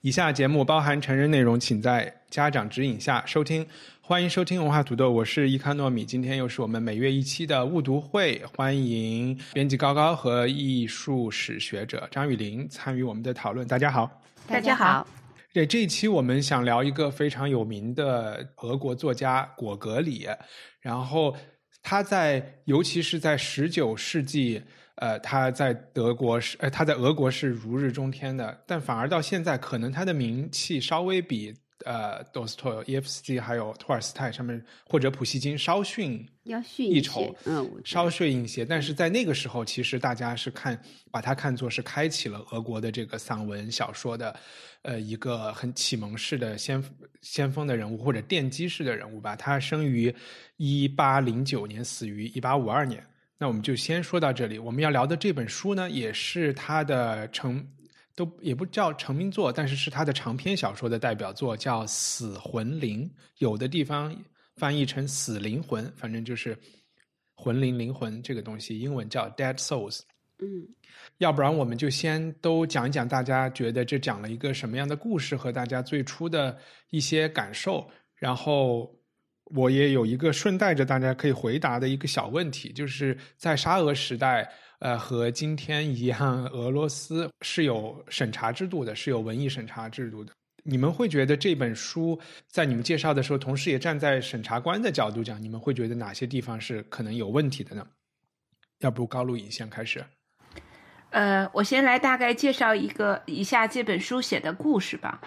以下节目包含成人内容，请在家长指引下收听。欢迎收听文化土豆，我是伊康糯米。今天又是我们每月一期的误读会，欢迎编辑高高和艺术史学者张雨林参与我们的讨论。大家好，大家好。对这一期，我们想聊一个非常有名的俄国作家果戈里，然后他在，尤其是在十九世纪。呃，他在德国是，呃，他在俄国是如日中天的，但反而到现在，可能他的名气稍微比呃，多斯托耶夫斯基还有托尔斯泰上面或者普希金稍逊要逊一筹，嗯，稍逊一些。但是在那个时候，其实大家是看把他看作是开启了俄国的这个散文小说的，呃，一个很启蒙式的先先锋的人物或者奠基式的人物吧。他生于一八零九年，死于一八五二年。那我们就先说到这里。我们要聊的这本书呢，也是他的成都也不叫成名作，但是是他的长篇小说的代表作，叫《死魂灵》。有的地方翻译成“死灵魂”，反正就是魂灵、灵魂这个东西，英文叫 “dead souls”。嗯，要不然我们就先都讲一讲，大家觉得这讲了一个什么样的故事和大家最初的一些感受，然后。我也有一个顺带着大家可以回答的一个小问题，就是在沙俄时代，呃，和今天一样，俄罗斯是有审查制度的，是有文艺审查制度的。你们会觉得这本书在你们介绍的时候，同时也站在审查官的角度讲，你们会觉得哪些地方是可能有问题的呢？要不高露颖先开始。呃，我先来大概介绍一个一下这本书写的故事吧。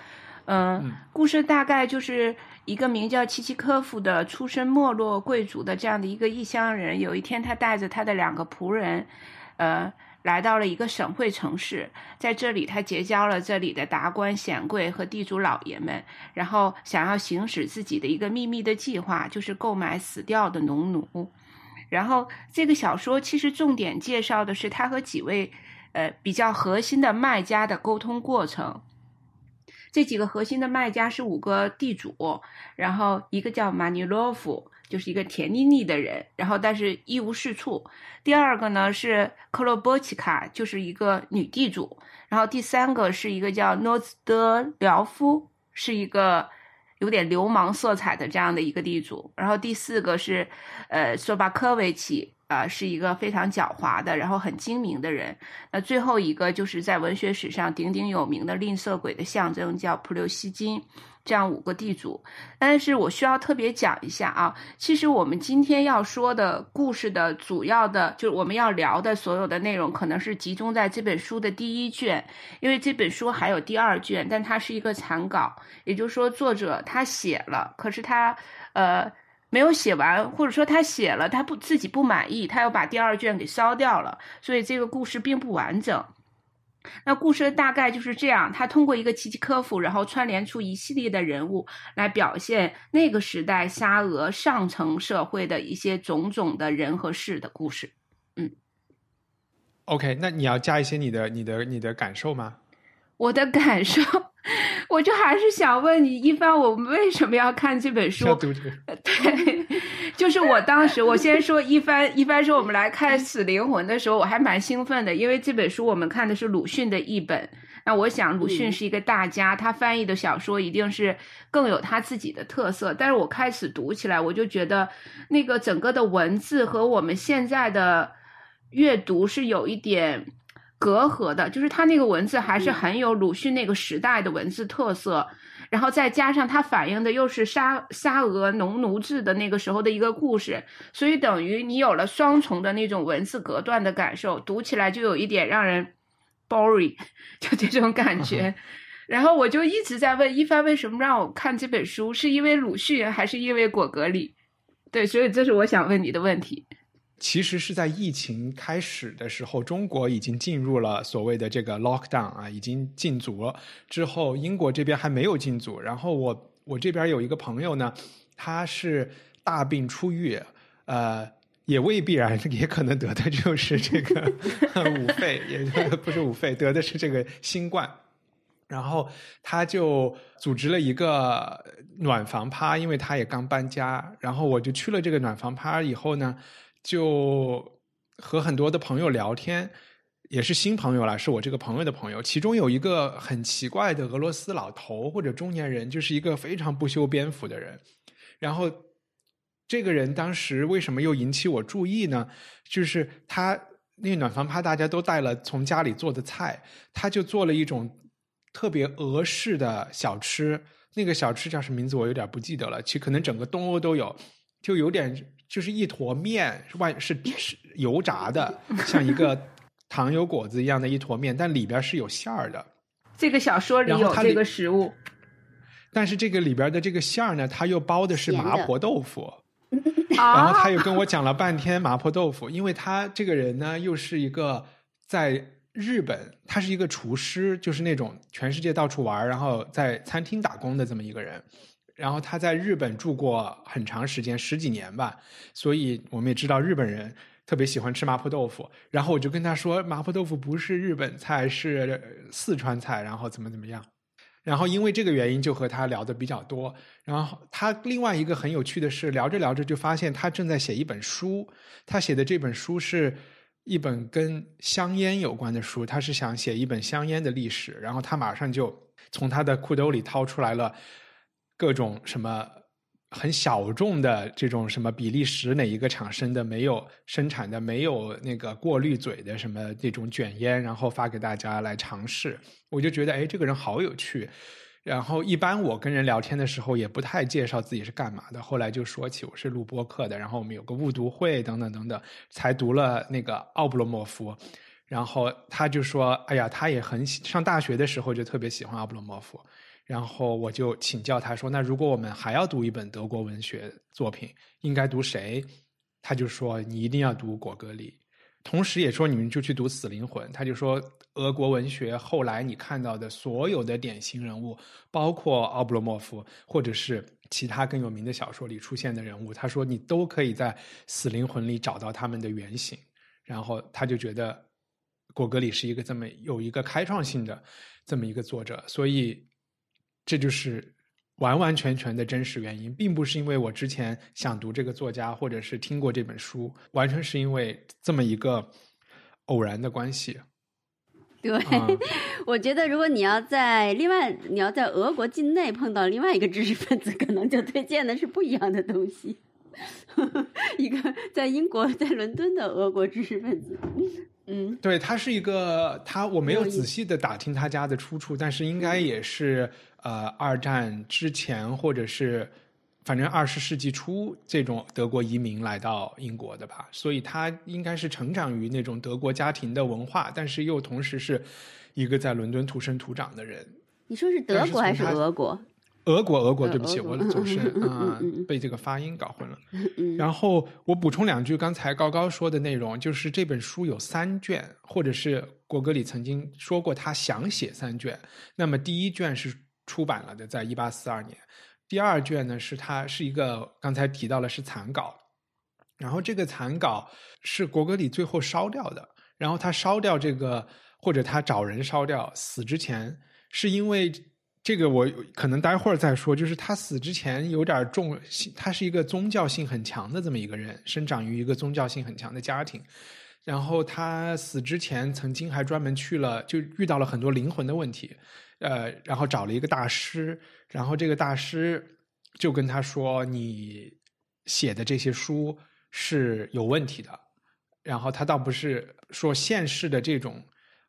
嗯，故事大概就是一个名叫契契科夫的出身没落贵族的这样的一个异乡人。有一天，他带着他的两个仆人，呃，来到了一个省会城市，在这里，他结交了这里的达官显贵和地主老爷们，然后想要行使自己的一个秘密的计划，就是购买死掉的农奴。然后，这个小说其实重点介绍的是他和几位呃比较核心的卖家的沟通过程。这几个核心的卖家是五个地主，然后一个叫马尼洛夫，就是一个甜腻腻的人，然后但是一无是处。第二个呢是克洛波奇卡，就是一个女地主。然后第三个是一个叫诺兹德廖夫，是一个有点流氓色彩的这样的一个地主。然后第四个是呃索巴科维奇。啊，是一个非常狡猾的，然后很精明的人。那最后一个就是在文学史上鼎鼎有名的吝啬鬼的象征，叫普留希金。这样五个地主，但是我需要特别讲一下啊。其实我们今天要说的故事的主要的，就是我们要聊的所有的内容，可能是集中在这本书的第一卷，因为这本书还有第二卷，但它是一个残稿，也就是说作者他写了，可是他呃。没有写完，或者说他写了，他不自己不满意，他又把第二卷给烧掉了，所以这个故事并不完整。那故事大概就是这样，他通过一个契诃科夫，然后串联出一系列的人物，来表现那个时代沙俄上层社会的一些种种的人和事的故事。嗯，OK，那你要加一些你的、你的、你的感受吗？我的感受。我就还是想问你，一帆，我们为什么要看这本书？对，就是我当时，我先说一帆，一帆说我们来看《死灵魂》的时候，我还蛮兴奋的，因为这本书我们看的是鲁迅的译本。那我想，鲁迅是一个大家，他翻译的小说一定是更有他自己的特色。但是我开始读起来，我就觉得那个整个的文字和我们现在的阅读是有一点。隔阂的，就是他那个文字还是很有鲁迅那个时代的文字特色，然后再加上它反映的又是沙沙俄农奴制的那个时候的一个故事，所以等于你有了双重的那种文字隔断的感受，读起来就有一点让人 boring，就这种感觉。然后我就一直在问一帆为什么让我看这本书，是因为鲁迅还是因为果戈里？对，所以这是我想问你的问题。其实是在疫情开始的时候，中国已经进入了所谓的这个 lockdown 啊，已经禁足了。之后英国这边还没有禁足，然后我我这边有一个朋友呢，他是大病初愈，呃，也未必然，也可能得的就是这个 五肺，也不是五肺，得的是这个新冠。然后他就组织了一个暖房趴，因为他也刚搬家。然后我就去了这个暖房趴以后呢。就和很多的朋友聊天，也是新朋友了，是我这个朋友的朋友。其中有一个很奇怪的俄罗斯老头或者中年人，就是一个非常不修边幅的人。然后这个人当时为什么又引起我注意呢？就是他那暖房趴，大家都带了从家里做的菜，他就做了一种特别俄式的小吃。那个小吃叫什么名字？我有点不记得了。其实可能整个东欧都有，就有点。就是一坨面，外是是油炸的，像一个糖油果子一样的一坨面，但里边是有馅儿的。这个小说里有这个食物，但是这个里边的这个馅儿呢，它又包的是麻婆豆腐。然后他又跟我讲了半天麻婆豆腐，因为他这个人呢，又是一个在日本，他是一个厨师，就是那种全世界到处玩，然后在餐厅打工的这么一个人。然后他在日本住过很长时间，十几年吧，所以我们也知道日本人特别喜欢吃麻婆豆腐。然后我就跟他说，麻婆豆腐不是日本菜，是四川菜，然后怎么怎么样。然后因为这个原因，就和他聊的比较多。然后他另外一个很有趣的是，聊着聊着就发现他正在写一本书。他写的这本书是一本跟香烟有关的书，他是想写一本香烟的历史。然后他马上就从他的裤兜里掏出来了。各种什么很小众的这种什么比利时哪一个厂生的没有生产的没有那个过滤嘴的什么那种卷烟，然后发给大家来尝试，我就觉得哎，这个人好有趣。然后一般我跟人聊天的时候也不太介绍自己是干嘛的，后来就说起我是录播课的，然后我们有个误读会等等等等，才读了那个奥布罗莫夫，然后他就说，哎呀，他也很上大学的时候就特别喜欢奥布罗莫夫。然后我就请教他说：“那如果我们还要读一本德国文学作品，应该读谁？”他就说：“你一定要读果戈里。”同时也说：“你们就去读《死灵魂》。”他就说：“俄国文学后来你看到的所有的典型人物，包括奥布罗莫夫，或者是其他更有名的小说里出现的人物，他说你都可以在《死灵魂》里找到他们的原型。”然后他就觉得果戈里是一个这么有一个开创性的这么一个作者，所以。这就是完完全全的真实原因，并不是因为我之前想读这个作家，或者是听过这本书，完全是因为这么一个偶然的关系。对，我觉得如果你要在另外你要在俄国境内碰到另外一个知识分子，可能就推荐的是不一样的东西。一个在英国在伦敦的俄国知识分子。嗯，对他是一个，他我没有仔细的打听他家的出处，但是应该也是呃二战之前或者是反正二十世纪初这种德国移民来到英国的吧，所以他应该是成长于那种德国家庭的文化，但是又同时是一个在伦敦土生土长的人。你说是德国还是俄国？俄国，俄国，对不起，我总是 啊被这个发音搞混了。然后我补充两句刚才高高说的内容，就是这本书有三卷，或者是果戈里曾经说过他想写三卷。那么第一卷是出版了的，在一八四二年。第二卷呢是他是一个刚才提到了是残稿，然后这个残稿是果戈里最后烧掉的。然后他烧掉这个，或者他找人烧掉，死之前是因为。这个我可能待会儿再说，就是他死之前有点重，他是一个宗教性很强的这么一个人，生长于一个宗教性很强的家庭，然后他死之前曾经还专门去了，就遇到了很多灵魂的问题，呃，然后找了一个大师，然后这个大师就跟他说：“你写的这些书是有问题的。”然后他倒不是说现世的这种。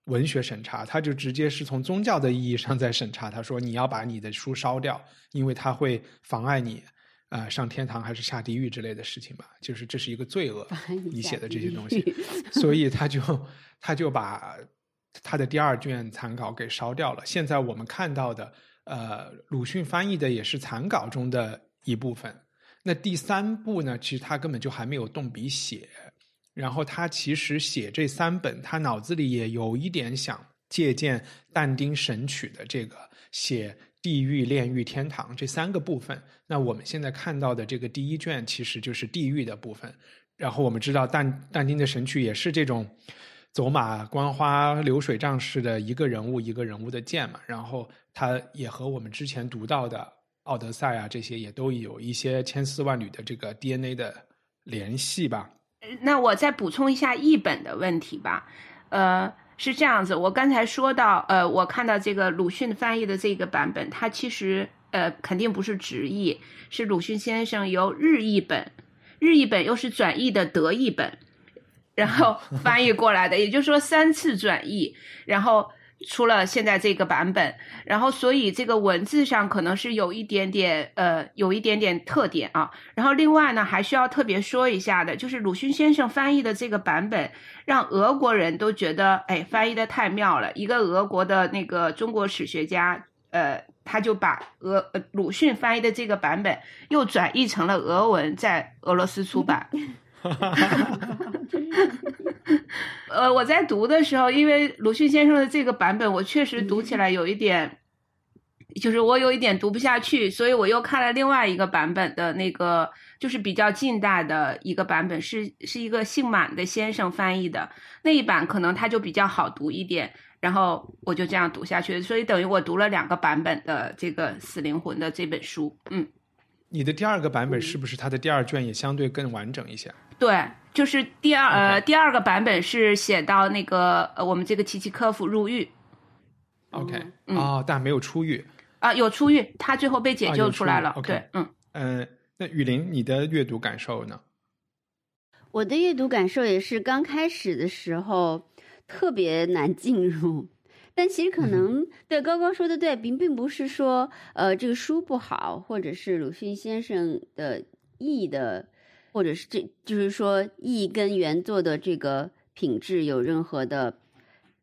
文学审查，他就直接是从宗教的意义上在审查。他说：“你要把你的书烧掉，因为它会妨碍你，呃，上天堂还是下地狱之类的事情吧？就是这是一个罪恶，你写的这些东西。所以他就他就把他的第二卷残稿给烧掉了。现在我们看到的，呃，鲁迅翻译的也是残稿中的一部分。那第三部呢，其实他根本就还没有动笔写。然后他其实写这三本，他脑子里也有一点想借鉴但丁《神曲》的这个写地狱、炼狱、天堂这三个部分。那我们现在看到的这个第一卷其实就是地狱的部分。然后我们知道但但丁的《神曲》也是这种走马观花、流水账式的一个人物一个人物的建嘛。然后他也和我们之前读到的《奥德赛》啊这些也都有一些千丝万缕的这个 DNA 的联系吧。那我再补充一下译本的问题吧，呃，是这样子，我刚才说到，呃，我看到这个鲁迅翻译的这个版本，它其实呃肯定不是直译，是鲁迅先生由日译本，日译本又是转译的德译本，然后 翻译过来的，也就是说三次转译，然后。出了现在这个版本，然后所以这个文字上可能是有一点点呃，有一点点特点啊。然后另外呢，还需要特别说一下的，就是鲁迅先生翻译的这个版本，让俄国人都觉得哎，翻译的太妙了。一个俄国的那个中国史学家，呃，他就把俄鲁迅翻译的这个版本又转译成了俄文，在俄罗斯出版。呃，我在读的时候，因为鲁迅先生的这个版本，我确实读起来有一点，就是我有一点读不下去，所以我又看了另外一个版本的那个，就是比较近代的一个版本，是是一个姓满的先生翻译的那一版，可能他就比较好读一点，然后我就这样读下去，所以等于我读了两个版本的这个《死灵魂》的这本书。嗯，你的第二个版本是不是它的第二卷也相对更完整一些？对，就是第二呃第二个版本是写到那个呃我们这个齐齐科夫入狱，OK，哦，但没有出狱。啊，有出狱，他最后被解救出来了。对，嗯。嗯，那雨林，你的阅读感受呢？我的阅读感受也是刚开始的时候特别难进入，但其实可能对高高说的对，并并不是说呃这个书不好，或者是鲁迅先生的译的。或者是这就是说译跟原作的这个品质有任何的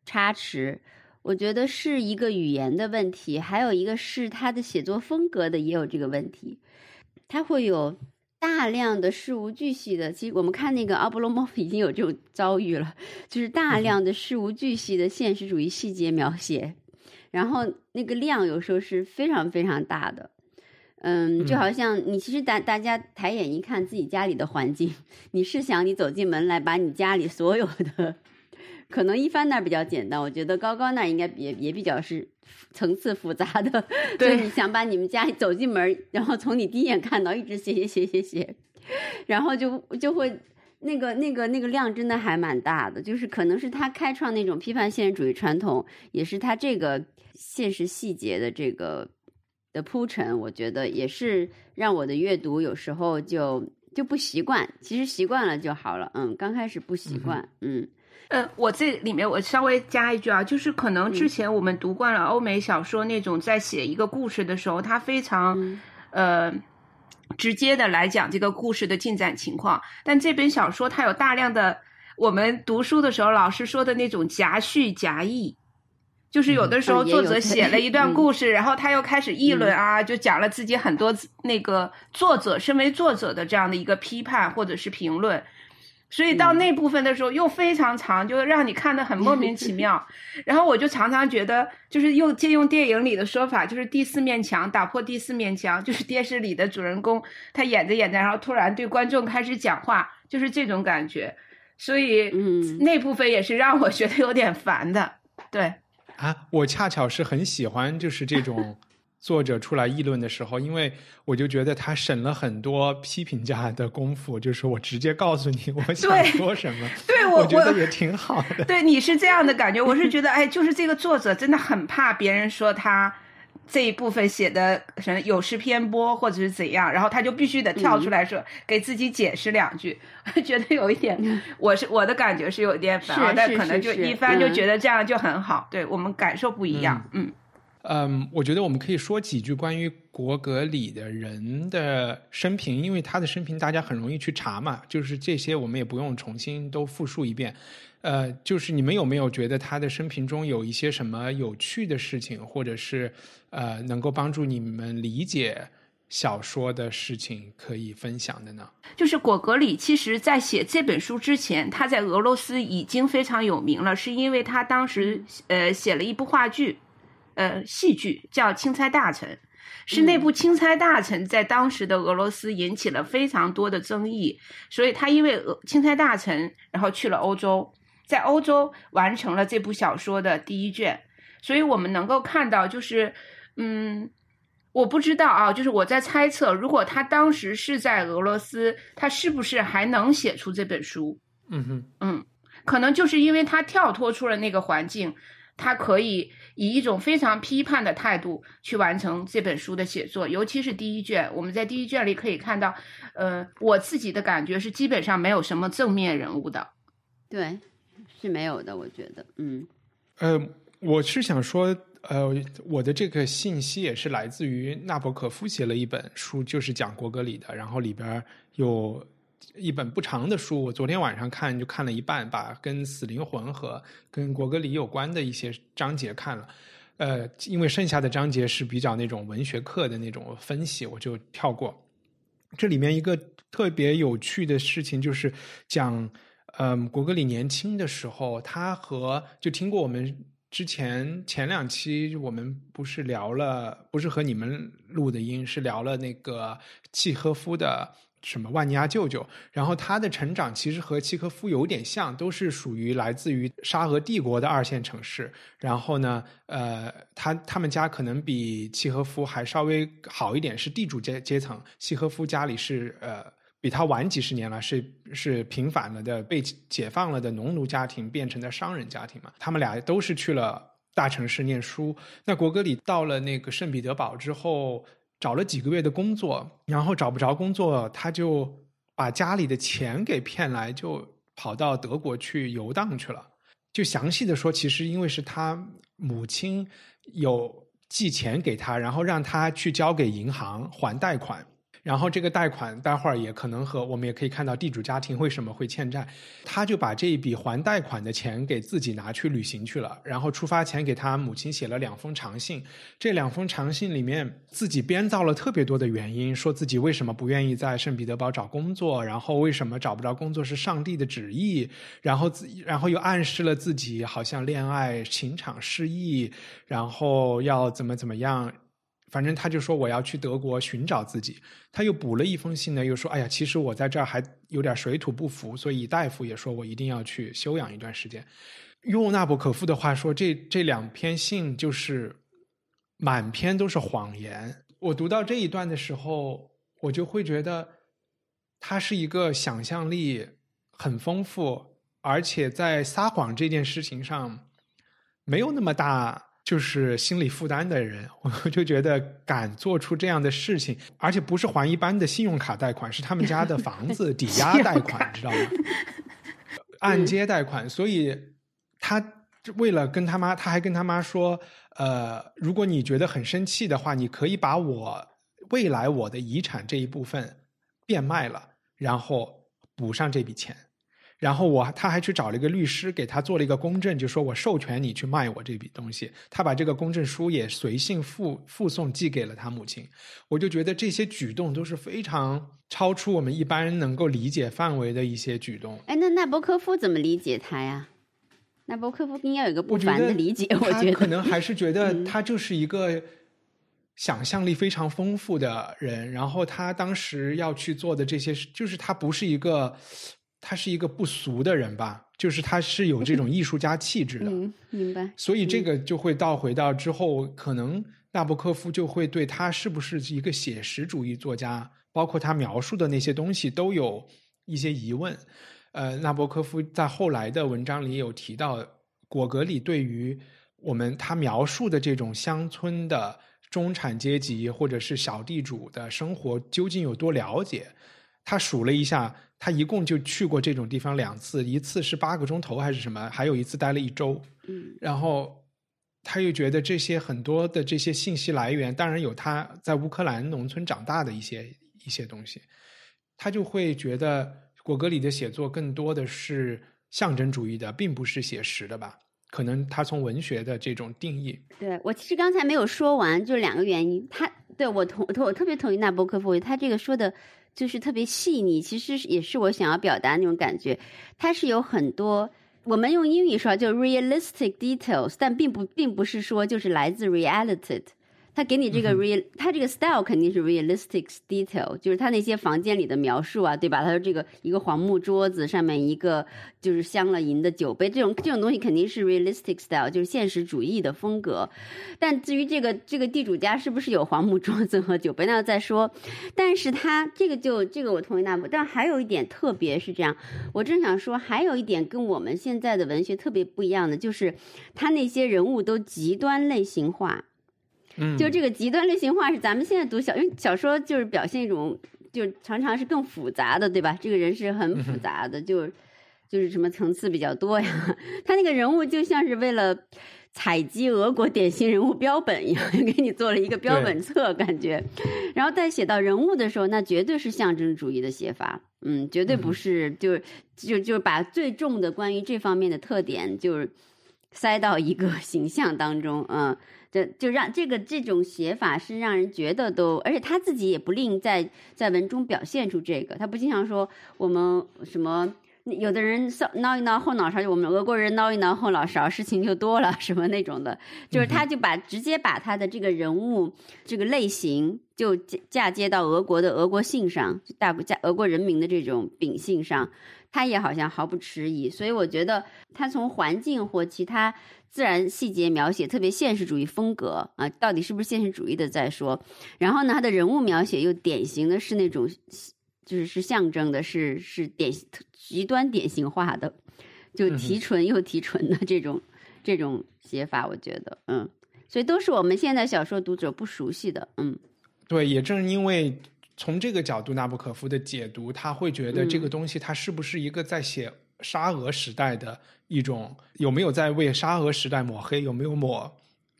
差池，我觉得是一个语言的问题，还有一个是他的写作风格的也有这个问题。他会有大量的事无巨细的，其实我们看那个阿波罗莫夫 已经有这种遭遇了，就是 大量的事无巨细的现实主义细节描写，然后那个量有时候是非常非常大的。嗯，就好像你其实大大家抬眼一看自己家里的环境，你是想你走进门来，把你家里所有的，可能一帆那比较简单，我觉得高高那应该也也比较是层次复杂的。对，你想把你们家走进门，然后从你第一眼看到一直写写写写写，然后就就会那个那个那个量真的还蛮大的，就是可能是他开创那种批判现实主义传统，也是他这个现实细节的这个。的铺陈，我觉得也是让我的阅读有时候就就不习惯。其实习惯了就好了。嗯，刚开始不习惯。嗯，呃，我这里面我稍微加一句啊，就是可能之前我们读惯了欧美小说那种，在写一个故事的时候，它非常呃直接的来讲这个故事的进展情况。但这本小说它有大量的我们读书的时候老师说的那种夹叙夹议。就是有的时候作者写了一段故事，然后他又开始议论啊，就讲了自己很多那个作者身为作者的这样的一个批判或者是评论，所以到那部分的时候又非常长，就让你看得很莫名其妙。然后我就常常觉得，就是又借用电影里的说法，就是第四面墙打破第四面墙，就是电视里的主人公他演着演着，然后突然对观众开始讲话，就是这种感觉。所以，嗯，那部分也是让我觉得有点烦的，对。啊，我恰巧是很喜欢就是这种 作者出来议论的时候，因为我就觉得他省了很多批评家的功夫，就是我直接告诉你我 想说什么，对我觉得也挺好的。对，你是这样的感觉，我是觉得，哎，就是这个作者真的很怕别人说他。这一部分写的可能有失偏颇，或者是怎样，然后他就必须得跳出来说，给自己解释两句。我 觉得有一点，我是我的感觉是有点烦，但可能就一番就觉得这样就很好。对我们感受不一样，嗯嗯，我觉得我们可以说几句关于国格里的人的生平，因为他的生平大家很容易去查嘛，就是这些我们也不用重新都复述一遍。呃，就是你们有没有觉得他的生平中有一些什么有趣的事情，或者是呃能够帮助你们理解小说的事情可以分享的呢？就是果戈里，其实在写这本书之前，他在俄罗斯已经非常有名了，是因为他当时呃写了一部话剧，呃戏剧叫《钦差大臣》，是那部《钦差大臣》在当时的俄罗斯引起了非常多的争议，所以他因为《钦差大臣》然后去了欧洲，在欧洲完成了这部小说的第一卷，所以我们能够看到，就是嗯。我不知道啊，就是我在猜测，如果他当时是在俄罗斯，他是不是还能写出这本书？嗯哼，嗯，可能就是因为他跳脱出了那个环境，他可以以一种非常批判的态度去完成这本书的写作，尤其是第一卷。我们在第一卷里可以看到，呃，我自己的感觉是基本上没有什么正面人物的。对，是没有的，我觉得，嗯，呃，我是想说。呃，我的这个信息也是来自于纳博可夫写了一本书，就是讲国格里的，然后里边有一本不长的书，我昨天晚上看就看了一半，把跟死灵魂和跟国格里有关的一些章节看了。呃，因为剩下的章节是比较那种文学课的那种分析，我就跳过。这里面一个特别有趣的事情就是讲，嗯，果戈里年轻的时候，他和就听过我们。之前前两期我们不是聊了，不是和你们录的音，是聊了那个契诃夫的什么万尼亚舅舅。然后他的成长其实和契诃夫有点像，都是属于来自于沙俄帝国的二线城市。然后呢，呃，他他们家可能比契诃夫还稍微好一点，是地主阶阶层。契诃夫家里是呃。比他晚几十年了，是是平反了的，被解放了的农奴家庭变成的商人家庭嘛？他们俩都是去了大城市念书。那国歌里到了那个圣彼得堡之后，找了几个月的工作，然后找不着工作，他就把家里的钱给骗来，就跑到德国去游荡去了。就详细的说，其实因为是他母亲有寄钱给他，然后让他去交给银行还贷款。然后这个贷款待会儿也可能和我们也可以看到地主家庭为什么会欠债，他就把这一笔还贷款的钱给自己拿去旅行去了。然后出发前给他母亲写了两封长信，这两封长信里面自己编造了特别多的原因，说自己为什么不愿意在圣彼得堡找工作，然后为什么找不着工作是上帝的旨意，然后自然后又暗示了自己好像恋爱情场失意，然后要怎么怎么样。反正他就说我要去德国寻找自己，他又补了一封信呢，又说哎呀，其实我在这儿还有点水土不服，所以大夫也说我一定要去休养一段时间。用纳博可夫的话说，这这两篇信就是满篇都是谎言。我读到这一段的时候，我就会觉得他是一个想象力很丰富，而且在撒谎这件事情上没有那么大。就是心理负担的人，我就觉得敢做出这样的事情，而且不是还一般的信用卡贷款，是他们家的房子 抵押贷款，知道吗？按揭贷款。所以他为了跟他妈，他还跟他妈说：“呃，如果你觉得很生气的话，你可以把我未来我的遗产这一部分变卖了，然后补上这笔钱。”然后我他还去找了一个律师，给他做了一个公证，就说我授权你去卖我这笔东西。他把这个公证书也随信附附送寄给了他母亲。我就觉得这些举动都是非常超出我们一般人能够理解范围的一些举动。哎，那纳博科夫怎么理解他呀？纳博科夫应该有一个不凡的理解，我觉得可能还是觉得他就是一个想象力非常丰富的人。然后他当时要去做的这些，就是他不是一个。他是一个不俗的人吧，就是他是有这种艺术家气质的，明白。所以这个就会倒回到之后，可能纳博科夫就会对他是不是一个写实主义作家，包括他描述的那些东西，都有一些疑问。呃，纳博科夫在后来的文章里有提到，果戈里对于我们他描述的这种乡村的中产阶级或者是小地主的生活究竟有多了解？他数了一下。他一共就去过这种地方两次，一次是八个钟头还是什么，还有一次待了一周。嗯，然后他又觉得这些很多的这些信息来源，当然有他在乌克兰农村长大的一些一些东西，他就会觉得果戈里的写作更多的是象征主义的，并不是写实的吧？可能他从文学的这种定义，对我其实刚才没有说完，就两个原因，他对我同我特别同意纳博科夫，他这个说的就是特别细腻，其实也是我想要表达那种感觉。它是有很多我们用英语说就 realistic details，但并不并不是说就是来自 reality。他给你这个 real，他这个 style 肯定是 realistic detail，就是他那些房间里的描述啊，对吧？他说这个一个黄木桌子上面一个就是镶了银的酒杯，这种这种东西肯定是 realistic style，就是现实主义的风格。但至于这个这个地主家是不是有黄木桌子和酒杯，那再说。但是他这个就这个我同意那部，但还有一点特别是这样，我正想说，还有一点跟我们现在的文学特别不一样的，就是他那些人物都极端类型化。就这个极端类型化是咱们现在读小，因为小说就是表现一种，就常常是更复杂的，对吧？这个人是很复杂的，就就是什么层次比较多呀。他那个人物就像是为了采集俄国典型人物标本一样，给你做了一个标本册，感觉。然后在写到人物的时候，那绝对是象征主义的写法，嗯，绝对不是就就就把最重的关于这方面的特点就是塞到一个形象当中，嗯。这就让这个这种写法是让人觉得都，而且他自己也不吝在在文中表现出这个，他不经常说我们什么，有的人挠一挠后脑勺，就我们俄国人挠一挠后脑勺，事情就多了 什么那种的，就是他就把直接把他的这个人物这个类型就嫁接到俄国的俄国性上，大嫁俄国人民的这种秉性上，他也好像毫不迟疑，所以我觉得他从环境或其他。自然细节描写特别现实主义风格啊，到底是不是现实主义的再说。然后呢，他的人物描写又典型的是那种，就是是象征的，是是典极端典型化的，就提纯又提纯的这种这种写法，我觉得，嗯，所以都是我们现在小说读者不熟悉的，嗯，对，也正因为从这个角度，纳布可夫的解读，他会觉得这个东西，它是不是一个在写。沙俄时代的一种有没有在为沙俄时代抹黑？有没有抹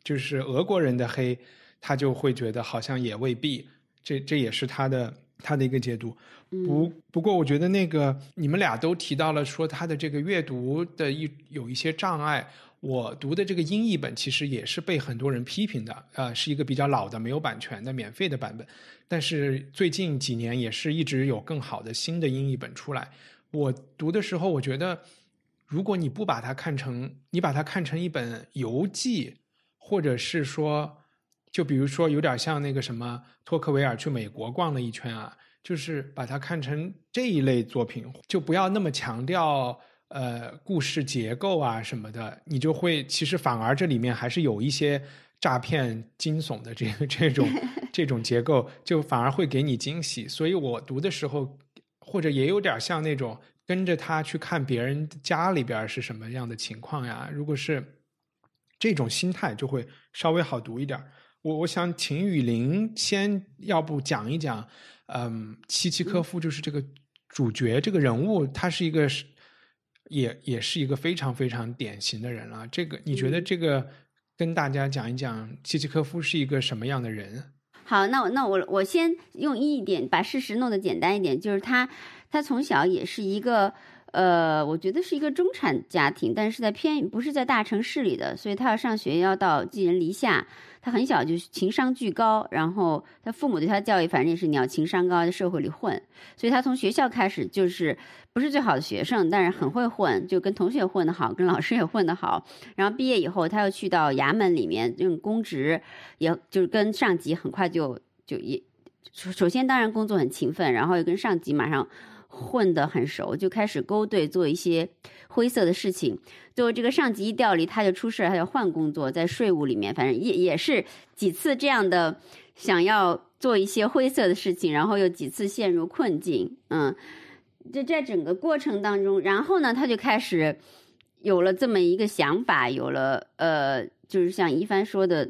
就是俄国人的黑？他就会觉得好像也未必。这这也是他的他的一个解读。不不过，我觉得那个你们俩都提到了说他的这个阅读的一有一些障碍。我读的这个英译本其实也是被很多人批评的，呃，是一个比较老的、没有版权的、免费的版本。但是最近几年也是一直有更好的新的英译本出来。我读的时候，我觉得，如果你不把它看成，你把它看成一本游记，或者是说，就比如说有点像那个什么托克维尔去美国逛了一圈啊，就是把它看成这一类作品，就不要那么强调呃故事结构啊什么的，你就会其实反而这里面还是有一些诈骗惊悚的这个这种 这种结构，就反而会给你惊喜。所以我读的时候。或者也有点像那种跟着他去看别人家里边是什么样的情况呀？如果是这种心态，就会稍微好读一点。我我想请雨林先要不讲一讲，嗯，契契科夫就是这个主角这个人物，他是一个是也也是一个非常非常典型的人了。这个你觉得这个跟大家讲一讲，契契科夫是一个什么样的人？好，那我那我我先用一点把事实弄得简单一点，就是他他从小也是一个呃，我觉得是一个中产家庭，但是在偏不是在大城市里的，所以他要上学要到寄人篱下。他很小就情商巨高，然后他父母对他教育反正也是你要情商高，在社会里混。所以他从学校开始就是不是最好的学生，但是很会混，就跟同学混得好，跟老师也混得好。然后毕业以后，他又去到衙门里面用公职，也就是跟上级很快就就也首先当然工作很勤奋，然后又跟上级马上。混得很熟，就开始勾兑做一些灰色的事情。最后这个上级一调离，他就出事他就换工作，在税务里面，反正也也是几次这样的，想要做一些灰色的事情，然后又几次陷入困境。嗯，这在整个过程当中，然后呢，他就开始有了这么一个想法，有了呃，就是像一帆说的，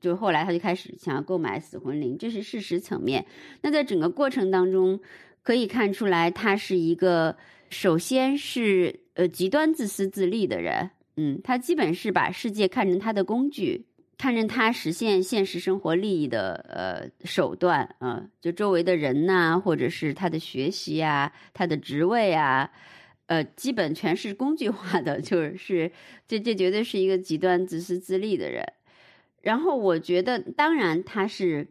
就后来他就开始想要购买死魂灵，这是事实层面。那在整个过程当中。可以看出来，他是一个首先是呃极端自私自利的人，嗯，他基本是把世界看成他的工具，看成他实现现实生活利益的呃手段啊，就周围的人呐，或者是他的学习啊，他的职位啊，呃，基本全是工具化的，就是这这绝对是一个极端自私自利的人。然后我觉得，当然他是。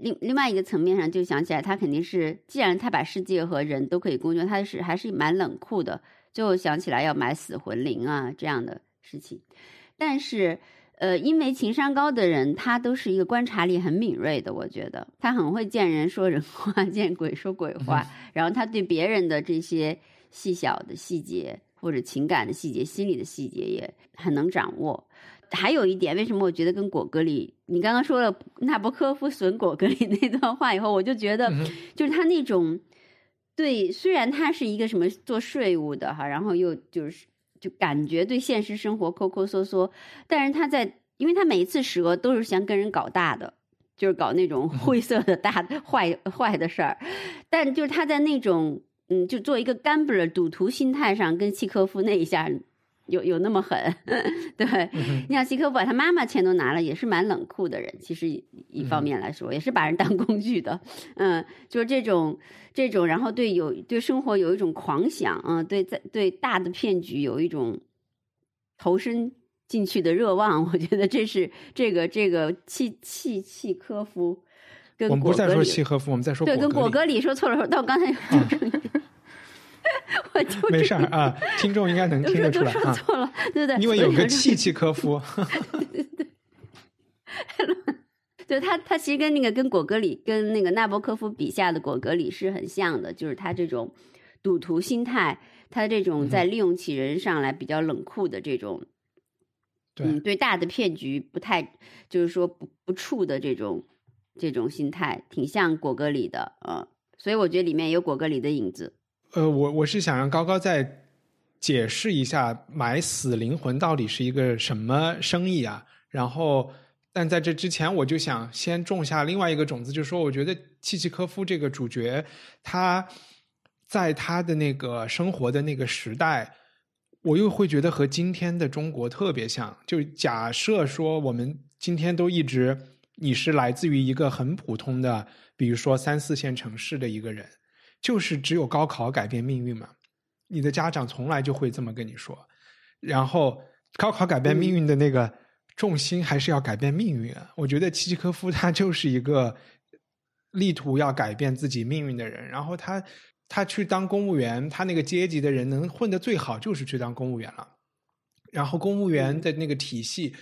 另另外一个层面上就想起来，他肯定是，既然他把世界和人都可以工作，他是还是蛮冷酷的，就想起来要买死魂灵啊这样的事情。但是，呃，因为情商高的人，他都是一个观察力很敏锐的，我觉得他很会见人说人话，见鬼说鬼话，然后他对别人的这些细小的细节或者情感的细节、心理的细节也很能掌握。还有一点，为什么我觉得跟果戈里，你刚刚说了纳博科夫损果戈里那段话以后，我就觉得，就是他那种对，虽然他是一个什么做税务的哈，然后又就是就感觉对现实生活抠抠缩缩，但是他在，因为他每一次蛇都是想跟人搞大的，就是搞那种灰色的大坏坏的事儿，但就是他在那种嗯，就做一个 gambler 赌徒心态上，跟契科夫那一下。有有那么狠，对，你想希科夫把他妈妈钱都拿了，也是蛮冷酷的人。其实一方面来说，也是把人当工具的。嗯，就是这种这种，然后对有对生活有一种狂想，嗯，对在对大的骗局有一种投身进去的热望。我觉得这是这个这个契契契科夫跟我们不是在说契科夫，我们在说对跟果戈里说错了，到刚才。我就没事儿啊，听众应该能听得出来啊。错了，对对，因为有个契契科夫。对对对，对 他他其实跟那个跟果戈里跟那个纳博科夫笔下的果戈里是很像的，就是他这种赌徒心态，他这种在利用起人上来比较冷酷的这种，嗯，对大的骗局不太就是说不不触的这种这种心态，挺像果戈里的，嗯，所以我觉得里面有果戈里的影子。呃，我我是想让高高再解释一下买死灵魂到底是一个什么生意啊？然后，但在这之前，我就想先种下另外一个种子，就是说，我觉得契契科夫这个主角，他在他的那个生活的那个时代，我又会觉得和今天的中国特别像。就假设说，我们今天都一直你是来自于一个很普通的，比如说三四线城市的一个人。就是只有高考改变命运嘛？你的家长从来就会这么跟你说。然后高考改变命运的那个重心还是要改变命运啊！我觉得契契科夫他就是一个力图要改变自己命运的人。然后他他去当公务员，他那个阶级的人能混得最好就是去当公务员了。然后公务员的那个体系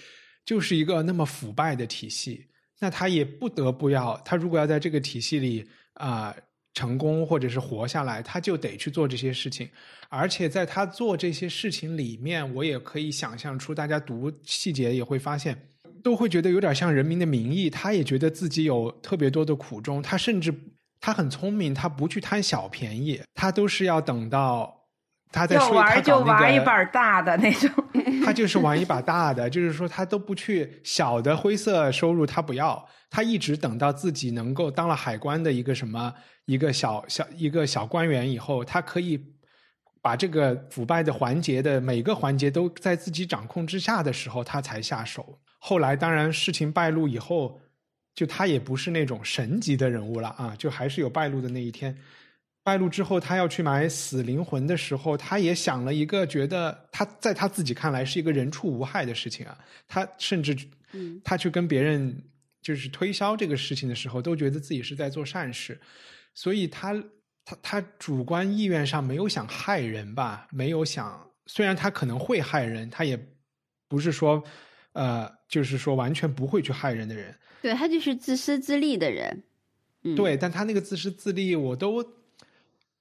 就是一个那么腐败的体系，那他也不得不要他如果要在这个体系里啊。成功或者是活下来，他就得去做这些事情，而且在他做这些事情里面，我也可以想象出，大家读细节也会发现，都会觉得有点像《人民的名义》，他也觉得自己有特别多的苦衷，他甚至他很聪明，他不去贪小便宜，他都是要等到他在说玩就玩一把大的那种，他就是玩一把大的，就是说他都不去小的灰色收入，他不要，他一直等到自己能够当了海关的一个什么。一个小小一个小官员以后，他可以把这个腐败的环节的每个环节都在自己掌控之下的时候，他才下手。后来当然事情败露以后，就他也不是那种神级的人物了啊，就还是有败露的那一天。败露之后，他要去买死灵魂的时候，他也想了一个觉得他在他自己看来是一个人畜无害的事情啊。他甚至他去跟别人就是推销这个事情的时候，都觉得自己是在做善事。所以他他他主观意愿上没有想害人吧？没有想，虽然他可能会害人，他也不是说，呃，就是说完全不会去害人的人。对他就是自私自利的人。对，但他那个自私自利，我都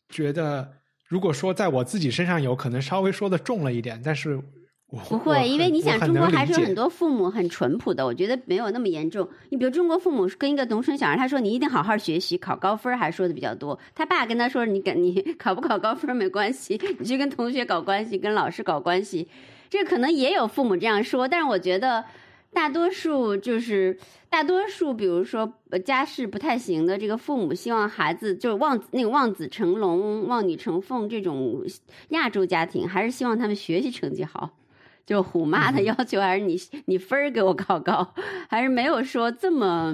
觉得，如果说在我自己身上有可能稍微说的重了一点，但是。不会，因为你想，中国还是有很多父母很淳朴的，我觉得没有那么严重。你比如中国父母跟一个农村小孩，他说你一定好好学习，考高分，还说的比较多。他爸跟他说，你跟 你考不考高分没关系，你去跟同学搞关系，跟老师搞关系。这可能也有父母这样说，但是我觉得大多数就是大多数，比如说家世不太行的这个父母，希望孩子就是望那个望子成龙、望女成凤这种亚洲家庭，还是希望他们学习成绩好。就虎妈的要求还是你你分儿给我考高，还是没有说这么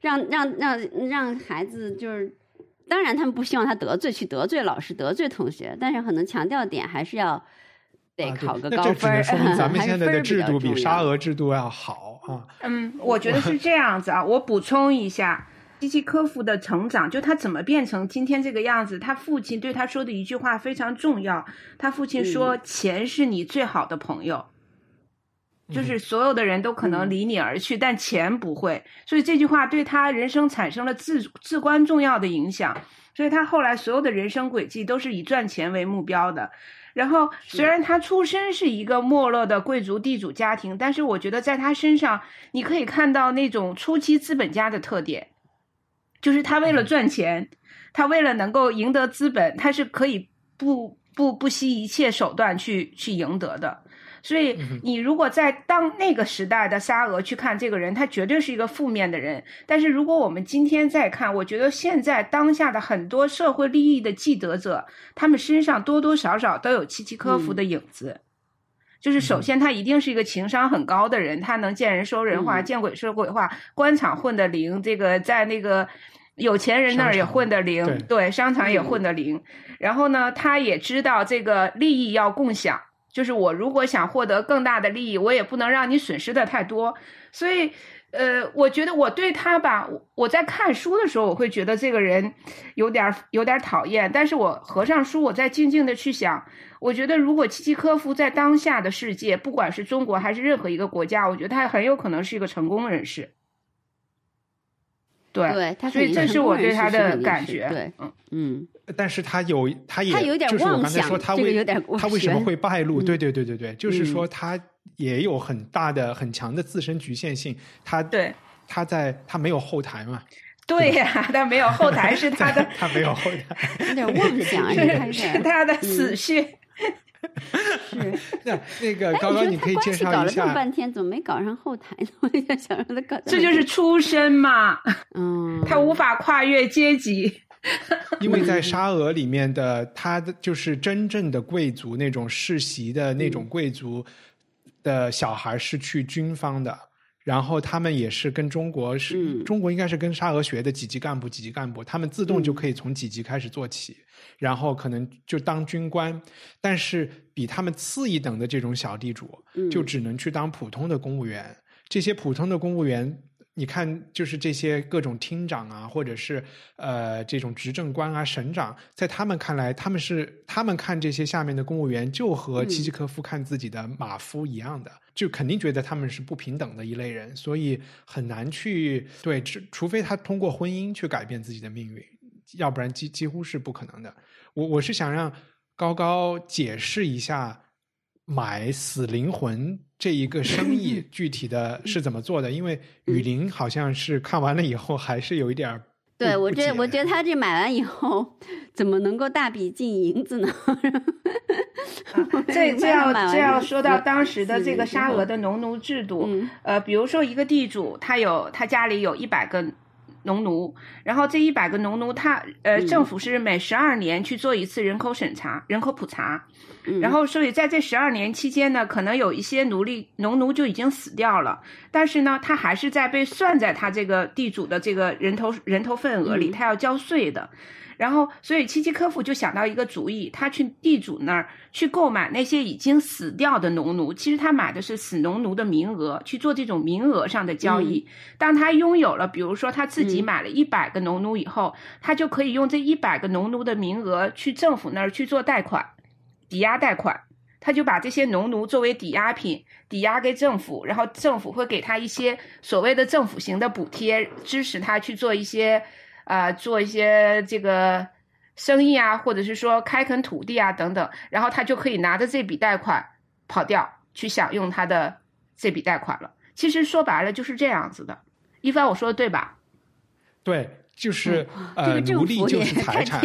让让让让孩子就是，当然他们不希望他得罪去得罪老师得罪同学，但是可能强调点还是要得考个高分儿，咱们现在的制度比沙俄制度要好啊。嗯，我觉得是这样子啊。我补充一下，基基科夫的成长，就他怎么变成今天这个样子，他父亲对他说的一句话非常重要。他父亲说：“钱是你最好的朋友。”就是所有的人都可能离你而去，但钱不会。所以这句话对他人生产生了至至关重要的影响。所以他后来所有的人生轨迹都是以赚钱为目标的。然后虽然他出身是一个没落的贵族地主家庭，但是我觉得在他身上你可以看到那种初期资本家的特点，就是他为了赚钱，他为了能够赢得资本，他是可以不不不惜一切手段去去赢得的。所以，你如果在当那个时代的沙俄去看这个人，他绝对是一个负面的人。但是，如果我们今天再看，我觉得现在当下的很多社会利益的既得者，他们身上多多少少都有契契科夫的影子。就是首先，他一定是一个情商很高的人，他能见人说人话，见鬼说鬼话，官场混得灵，这个在那个有钱人那儿也混得灵，对，商场也混得灵。然后呢，他也知道这个利益要共享。就是我如果想获得更大的利益，我也不能让你损失的太多。所以，呃，我觉得我对他吧，我在看书的时候，我会觉得这个人有点有点讨厌。但是我合上书，我再静静的去想，我觉得如果契契科夫在当下的世界，不管是中国还是任何一个国家，我觉得他很有可能是一个成功人士。对，所以这是我对他的感觉。对，嗯嗯。但是他有，他也有点就是我刚才说他为他为什么会败露？对对对对对，就是说他也有很大的很强的自身局限性。他对他在他没有后台嘛？对呀，他没有后台是他的，他没有后台，有点妄想，是他的死穴。是那那个高高，你可以介绍一下。搞了半天，怎么没搞上后台呢？我在想让他搞。这就是出身嘛，嗯，他无法跨越阶级。因为在沙俄里面的他的就是真正的贵族那种世袭的那种贵族的小孩是去军方的，然后他们也是跟中国是中国应该是跟沙俄学的几级干部几级干部，他们自动就可以从几级开始做起。然后可能就当军官，但是比他们次一等的这种小地主，就只能去当普通的公务员。这些普通的公务员，你看，就是这些各种厅长啊，或者是呃这种执政官啊、省长，在他们看来，他们是他们看这些下面的公务员，就和契契科夫看自己的马夫一样的，就肯定觉得他们是不平等的一类人，所以很难去对，除非他通过婚姻去改变自己的命运。要不然几几乎是不可能的。我我是想让高高解释一下买死灵魂这一个生意 具体的是怎么做的，因为雨林好像是看完了以后还是有一点儿。对我觉得，我觉得他这买完以后怎么能够大笔进银子呢？这 这要这要说到当时的这个沙俄的农奴制度，呃，比如说一个地主，他有他家里有一百个。农奴，然后这一百个农奴，他呃，政府是每十二年去做一次人口审查、人口普查，然后所以在这十二年期间呢，可能有一些奴隶农奴就已经死掉了，但是呢，他还是在被算在他这个地主的这个人头人头份额里，他要交税的。然后，所以契契科夫就想到一个主意，他去地主那儿去购买那些已经死掉的农奴。其实他买的是死农奴的名额，去做这种名额上的交易。当他拥有了，比如说他自己买了一百个农奴以后，他就可以用这一百个农奴的名额去政府那儿去做贷款，抵押贷款。他就把这些农奴作为抵押品，抵押给政府，然后政府会给他一些所谓的政府型的补贴，支持他去做一些。啊，做一些这个生意啊，或者是说开垦土地啊等等，然后他就可以拿着这笔贷款跑掉，去享用他的这笔贷款了。其实说白了就是这样子的。一帆，我说的对吧？对，就是呃，奴隶就是财产，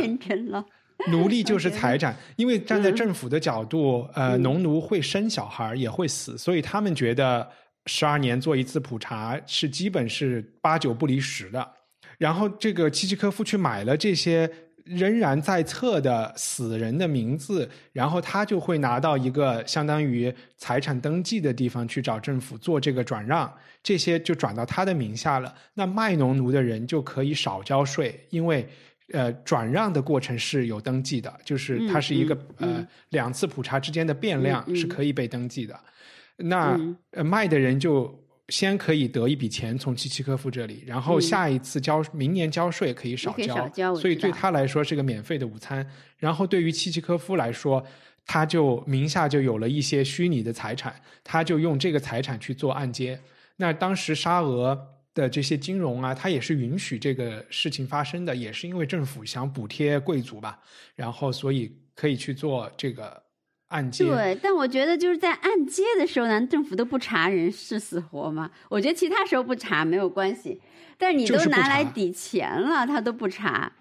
奴隶就是财产。因为站在政府的角度，呃，农奴会生小孩也会死，所以他们觉得十二年做一次普查是基本是八九不离十的。然后这个契契科夫去买了这些仍然在册的死人的名字，然后他就会拿到一个相当于财产登记的地方去找政府做这个转让，这些就转到他的名下了。那卖农奴的人就可以少交税，因为呃转让的过程是有登记的，就是它是一个呃两次普查之间的变量是可以被登记的。那卖的人就。先可以得一笔钱从契契科夫这里，然后下一次交明年交税可以少交，所以对他来说是个免费的午餐。然后对于契契科夫来说，他就名下就有了一些虚拟的财产，他就用这个财产去做按揭。那当时沙俄的这些金融啊，它也是允许这个事情发生的，也是因为政府想补贴贵族吧，然后所以可以去做这个按揭。对，但我觉得就是在按揭的时候，咱政府都不查人是死活吗？我觉得其他时候不查没有关系，但是你都拿来抵钱了，他都不查，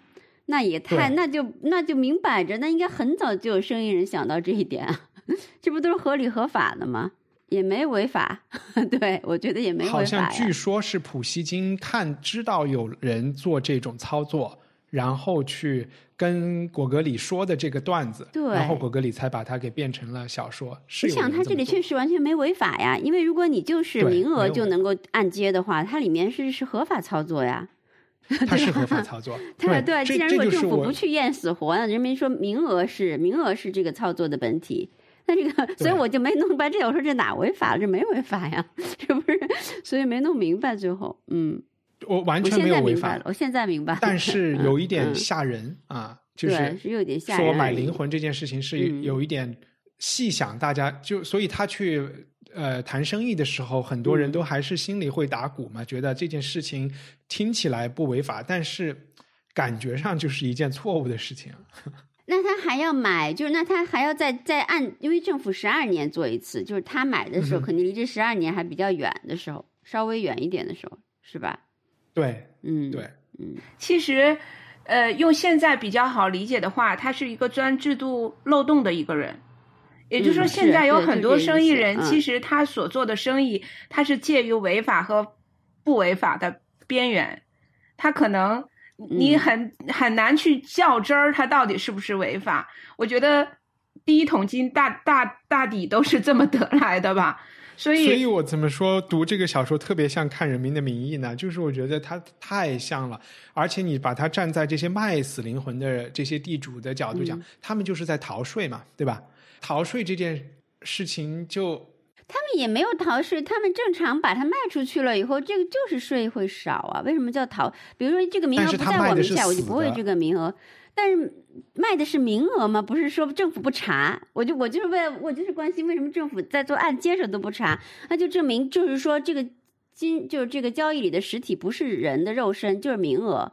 那也太那就那就明摆着，那应该很早就有生意人想到这一点，这不都是合理合法的吗？也没违法，对我觉得也没违法。好像据说是普希金看知道有人做这种操作，然后去跟果戈里说的这个段子，对，然后果戈里才把它给变成了小说。你想，他这里确实完全没违法呀，因为如果你就是名额就能够按揭的话，它里面是是合法操作呀。它是合法操作，对对。既然如果政府不去验死活，那人民说名额是名额是这个操作的本体。那这个，所以我就没弄明白这。我说这哪违法了？这没违法呀，是不是？所以没弄明白。最后，嗯，我完全没有违法。我现在明白，但是有一点吓人啊，就是是有点吓人。说买灵魂这件事情是有一点细想，大家就所以他去呃谈生意的时候，很多人都还是心里会打鼓嘛，觉得这件事情听起来不违法，但是感觉上就是一件错误的事情。那他还要买，就是那他还要再再按，因为政府十二年做一次，就是他买的时候肯定离这十二年还比较远的时候，稍微远一点的时候，是吧？对，嗯，对，嗯，其实，呃，用现在比较好理解的话，他是一个钻制度漏洞的一个人，也就是说，现在有很多生意人，其实他所做的生意，他是介于违法和不违法的边缘，他可能。你很很难去较真儿，他到底是不是违法？我觉得第一桶金大大大抵都是这么得来的吧。所以，所以我怎么说读这个小说特别像看《人民的名义》呢？就是我觉得它太像了，而且你把它站在这些卖死灵魂的这些地主的角度讲，他们就是在逃税嘛，对吧？逃税这件事情就。他们也没有逃税，他们正常把它卖出去了以后，这个就是税会少啊。为什么叫逃？比如说这个名额不在我名下，我就不会这个名额。但是卖的是名额吗？不是说政府不查，我就我就是为我就是关心为什么政府在做按揭时都不查，那就证明就是说这个金就是这个交易里的实体不是人的肉身，就是名额，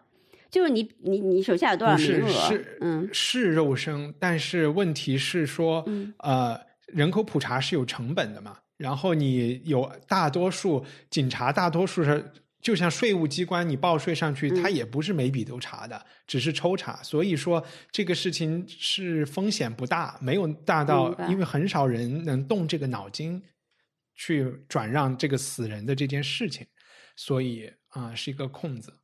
就是你你你手下有多少名额？是嗯是肉身，但是问题是说呃人口普查是有成本的嘛？然后你有大多数警察，大多数是就像税务机关，你报税上去，他也不是每笔都查的，只是抽查。所以说这个事情是风险不大，没有大到，因为很少人能动这个脑筋去转让这个死人的这件事情，所以啊是一个空子。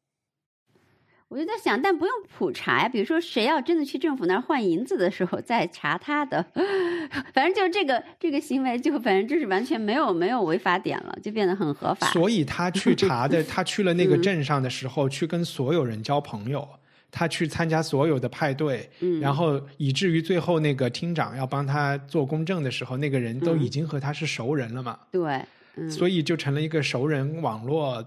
我就在想，但不用普查呀。比如说，谁要真的去政府那儿换银子的时候再查他的，反正就这个这个行为，就反正就是完全没有没有违法点了，就变得很合法。所以他去查的，他去了那个镇上的时候，去跟所有人交朋友，他去参加所有的派对，然后以至于最后那个厅长要帮他做公证的时候，那个人都已经和他是熟人了嘛？对，所以就成了一个熟人网络。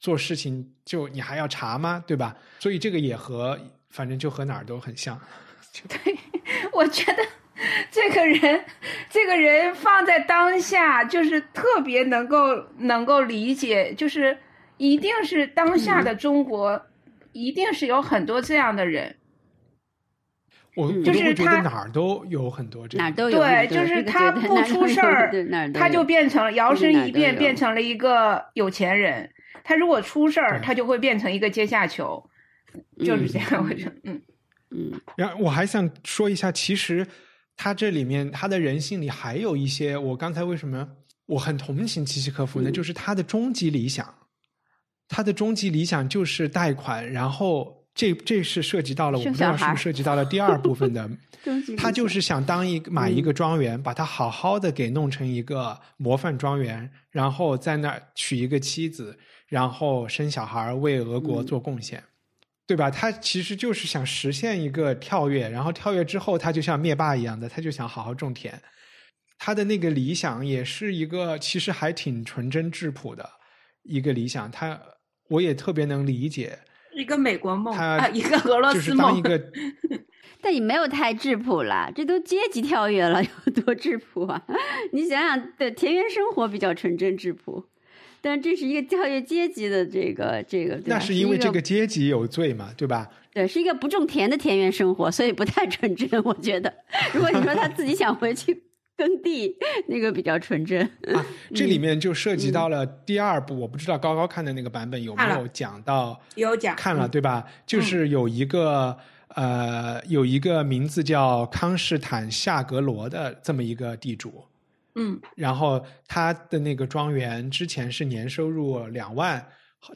做事情就你还要查吗？对吧？所以这个也和反正就和哪儿都很像。对，我觉得这个人，这个人放在当下就是特别能够能够理解，就是一定是当下的中国，一定是有很多这样的人。我就是他哪儿都有很多这哪儿都有对，就是他不出事儿，他就变成摇身一变变成了一个有钱人。他如果出事儿，他就会变成一个阶下囚，就是这样。我觉得，嗯嗯。然后我还想说一下，其实他这里面他的人性里还有一些，我刚才为什么我很同情契契科夫呢？就是他的终极理想，他的终极理想就是贷款，然后这这是涉及到了我不知道是不是涉及到了第二部分的，他就是想当一买一个庄园，把它好好的给弄成一个模范庄园，然后在那儿娶一个妻子。然后生小孩为俄国做贡献，对吧？他其实就是想实现一个跳跃，然后跳跃之后，他就像灭霸一样的，他就想好好种田。他的那个理想也是一个其实还挺纯真质朴的，一个理想，他我也特别能理解。一个美国梦，他一个俄罗斯梦，一个。但也没有太质朴了，这都阶级跳跃了，有多质朴啊？你想想，对田园生活比较纯真质朴，但这是一个教育阶级的这个这个，那是因为这个阶级有罪嘛，对吧？对，是一个不种田的田园生活，所以不太纯真。我觉得，如果你说他自己想回去耕地，那个比较纯真。啊，这里面就涉及到了第二部，我不知道高高看的那个版本有没有讲到，有讲看了对吧？就是有一个。呃，有一个名字叫康士坦夏格罗的这么一个地主，嗯，然后他的那个庄园之前是年收入两万，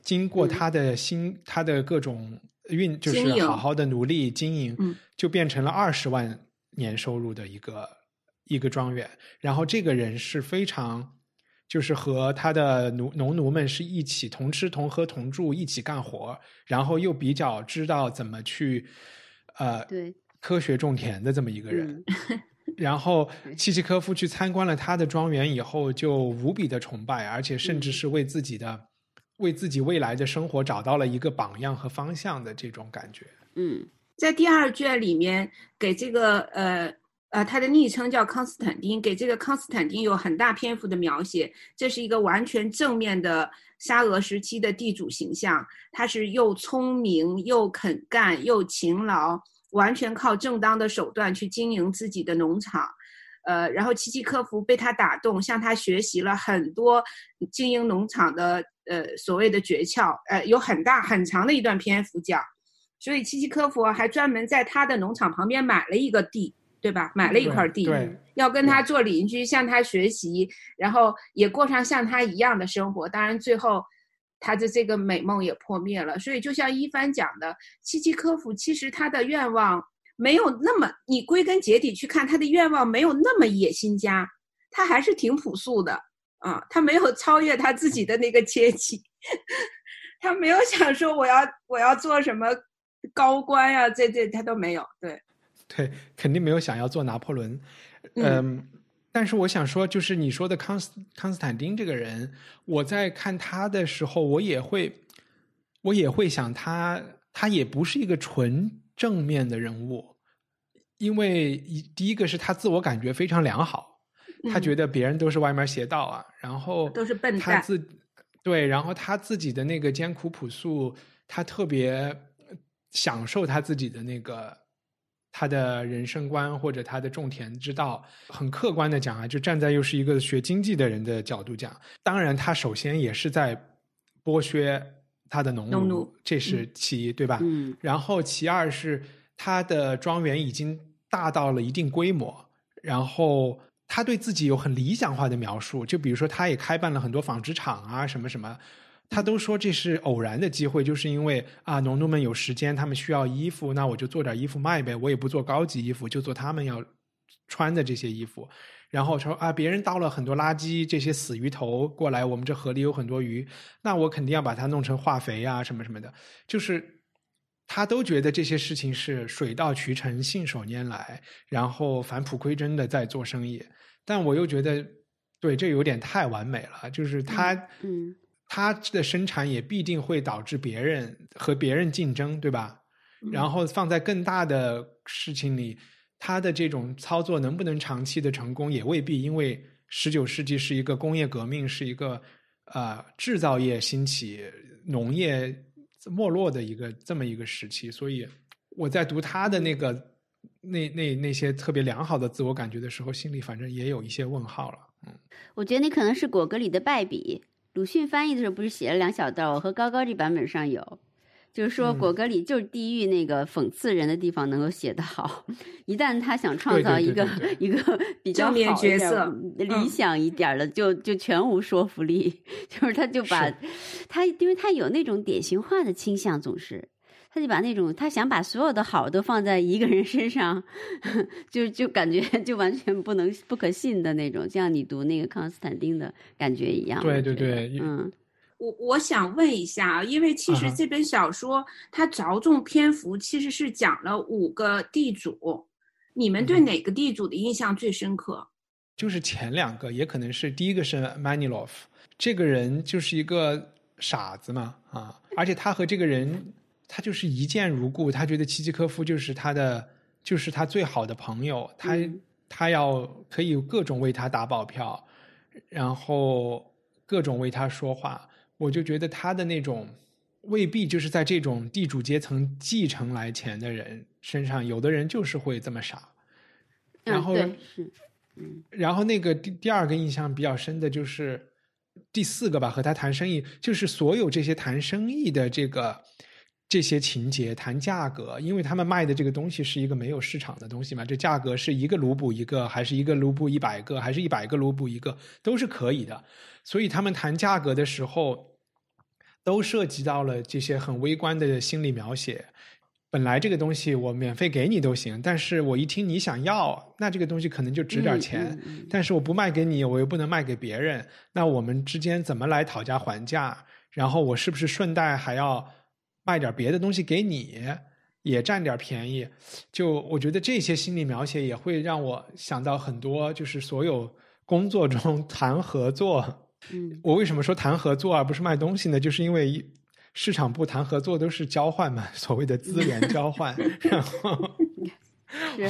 经过他的新他的各种运，就是好好的努力经营，嗯，就变成了二十万年收入的一个一个庄园。然后这个人是非常，就是和他的奴农奴们是一起同吃同喝同住一起干活，然后又比较知道怎么去。呃，对，科学种田的这么一个人，然后契契科夫去参观了他的庄园以后，就无比的崇拜，而且甚至是为自己的为自己未来的生活找到了一个榜样和方向的这种感觉。嗯，在第二卷里面，给这个呃呃他的昵称叫康斯坦丁，给这个康斯坦丁有很大篇幅的描写，这是一个完全正面的。沙俄时期的地主形象，他是又聪明又肯干又勤劳，完全靠正当的手段去经营自己的农场。呃，然后契契科夫被他打动，向他学习了很多经营农场的呃所谓的诀窍。呃，有很大很长的一段篇幅讲，所以契契科夫还专门在他的农场旁边买了一个地。对吧？买了一块地，要跟他做邻居，向他学习，然后也过上像他一样的生活。当然，最后他的这个美梦也破灭了。所以，就像一帆讲的，契契科夫其实他的愿望没有那么，你归根结底去看他的愿望没有那么野心家，他还是挺朴素的啊。他没有超越他自己的那个阶级，他没有想说我要我要做什么高官呀，这这他都没有。对。对，肯定没有想要做拿破仑，嗯，但是我想说，就是你说的康斯康斯坦丁这个人，我在看他的时候，我也会，我也会想他，他也不是一个纯正面的人物，因为一第一个是他自我感觉非常良好，他觉得别人都是歪门邪道啊，然后都是笨蛋，他自对，然后他自己的那个艰苦朴素，他特别享受他自己的那个。他的人生观或者他的种田之道，很客观的讲啊，就站在又是一个学经济的人的角度讲，当然他首先也是在剥削他的农奴，这是其一，对吧？嗯。然后其二是他的庄园已经大到了一定规模，然后他对自己有很理想化的描述，就比如说他也开办了很多纺织厂啊，什么什么。他都说这是偶然的机会，就是因为啊，农奴们有时间，他们需要衣服，那我就做点衣服卖呗。我也不做高级衣服，就做他们要穿的这些衣服。然后说啊，别人倒了很多垃圾，这些死鱼头过来，我们这河里有很多鱼，那我肯定要把它弄成化肥啊，什么什么的。就是他都觉得这些事情是水到渠成、信手拈来，然后返璞归真的在做生意。但我又觉得，对，这有点太完美了。就是他，嗯。它的生产也必定会导致别人和别人竞争，对吧？然后放在更大的事情里，它的这种操作能不能长期的成功，也未必。因为十九世纪是一个工业革命，是一个呃制造业兴起、农业没落的一个这么一个时期。所以我在读他的那个那那那些特别良好的自我感觉的时候，心里反正也有一些问号了。嗯，我觉得你可能是果戈里的败笔。鲁迅翻译的时候不是写了两小段，我和高高这版本上有，就是说果戈里就是地狱那个讽刺人的地方能够写得好，一旦他想创造一个一个比较好的角色、理想一点的，就就全无说服力，就是他就把他，因为他有那种典型化的倾向，总是。他就把那种他想把所有的好都放在一个人身上，就就感觉就完全不能不可信的那种，像你读那个康斯坦丁的感觉一样。对对对，嗯，我我想问一下啊，因为其实这本小说它着重篇幅其实是讲了五个地主，你们对哪个地主的印象最深刻？就是前两个，也可能是第一个是 Manilov 这个人，就是一个傻子嘛啊！而且他和这个人，他就是一见如故，他觉得契契科夫就是他的，就是他最好的朋友，他他要可以各种为他打保票，然后各种为他说话。我就觉得他的那种未必就是在这种地主阶层继承来钱的人身上，有的人就是会这么傻。然后是，嗯，然后那个第第二个印象比较深的就是第四个吧，和他谈生意，就是所有这些谈生意的这个这些情节，谈价格，因为他们卖的这个东西是一个没有市场的东西嘛，这价格是一个卢布一个，还是一个卢布一百个，还是一百个卢布一个，都是可以的。所以他们谈价格的时候，都涉及到了这些很微观的心理描写。本来这个东西我免费给你都行，但是我一听你想要，那这个东西可能就值点钱。但是我不卖给你，我又不能卖给别人，那我们之间怎么来讨价还价？然后我是不是顺带还要卖点别的东西给你，也占点便宜？就我觉得这些心理描写也会让我想到很多，就是所有工作中 谈合作。嗯，我为什么说谈合作而不是卖东西呢？就是因为。市场部谈合作都是交换嘛，所谓的资源交换，然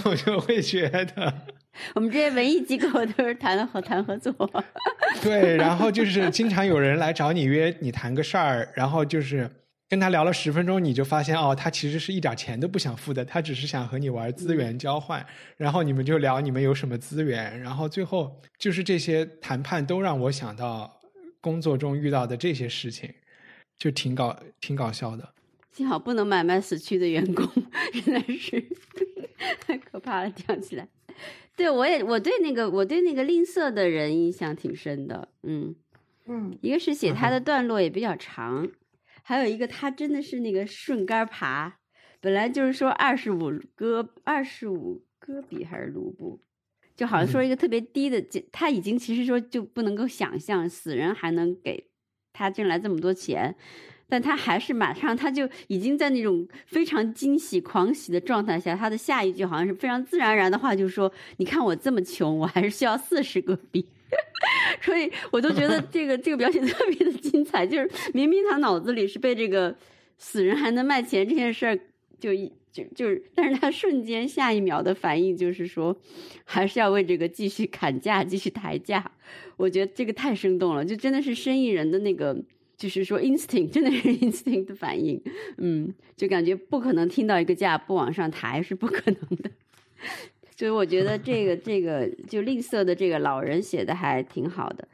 后我就会觉得，我们这些文艺机构都是谈合谈合作。对，然后就 是经常有人来找你约你谈个事儿，然后就是跟他聊了十分钟，你就发现哦，他其实是一点钱都不想付的，他只是想和你玩资源交换，然后你们就聊你们有什么资源，然后最后就是这些谈判都让我想到工作中遇到的这些事情。就挺搞挺搞笑的，幸好不能买卖死去的员工，原来是 太可怕了。讲起来，对我也我对那个我对那个吝啬的人印象挺深的，嗯嗯，一个是写他的段落也比较长，还有一个他真的是那个顺杆爬，本来就是说二十五戈二十五戈比还是卢布，就好像说一个特别低的，他已经其实说就不能够想象死人还能给。他挣来这么多钱，但他还是马上他就已经在那种非常惊喜、狂喜的状态下，他的下一句好像是非常自然而然的话，就是说：“你看我这么穷，我还是需要四十个币。” 所以我都觉得这个这个表演特别的精彩，就是明明他脑子里是被这个死人还能卖钱这件事儿就一。就就是，但是他瞬间下一秒的反应就是说，还是要为这个继续砍价、继续抬价。我觉得这个太生动了，就真的是生意人的那个，就是说 instinct，真的是 instinct 的反应。嗯，就感觉不可能听到一个价不往上抬是不可能的。所以我觉得这个这个就吝啬的这个老人写的还挺好的。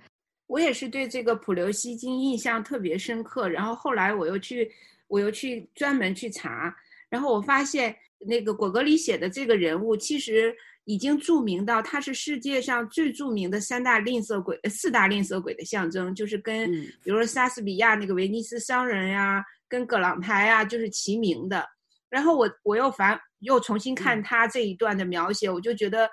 我也是对这个普留西金印象特别深刻，然后后来我又去我又去专门去查。然后我发现，那个果戈里写的这个人物，其实已经著名到他是世界上最著名的三大吝啬鬼、四大吝啬鬼的象征，就是跟，比如说莎士比亚那个威尼斯商人呀，跟葛朗台呀，就是齐名的。然后我我又反又重新看他这一段的描写，我就觉得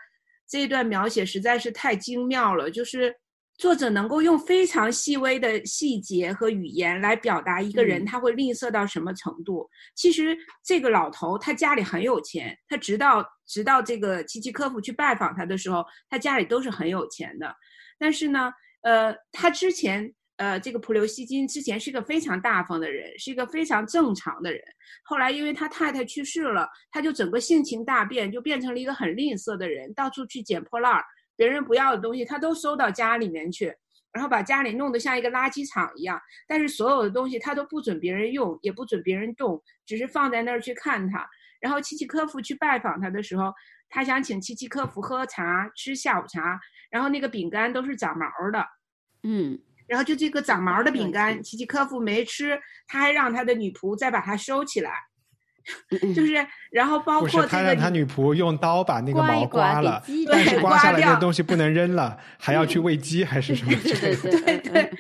这一段描写实在是太精妙了，就是。作者能够用非常细微的细节和语言来表达一个人他会吝啬到什么程度。其实这个老头他家里很有钱，他直到直到这个契契科夫去拜访他的时候，他家里都是很有钱的。但是呢，呃，他之前呃这个普留西金之前是个非常大方的人，是一个非常正常的人。后来因为他太太去世了，他就整个性情大变，就变成了一个很吝啬的人，到处去捡破烂儿。别人不要的东西，他都收到家里面去，然后把家里弄得像一个垃圾场一样。但是所有的东西他都不准别人用，也不准别人动，只是放在那儿去看他。然后契契科夫去拜访他的时候，他想请契契科夫喝茶、吃下午茶，然后那个饼干都是长毛的，嗯，然后就这个长毛的饼干，契契科夫没吃，他还让他的女仆再把它收起来。就是，然后包括他让他女仆用刀把那个毛刮了，但是刮下来那个东西不能扔了，还要去喂鸡还是什么？对对对对。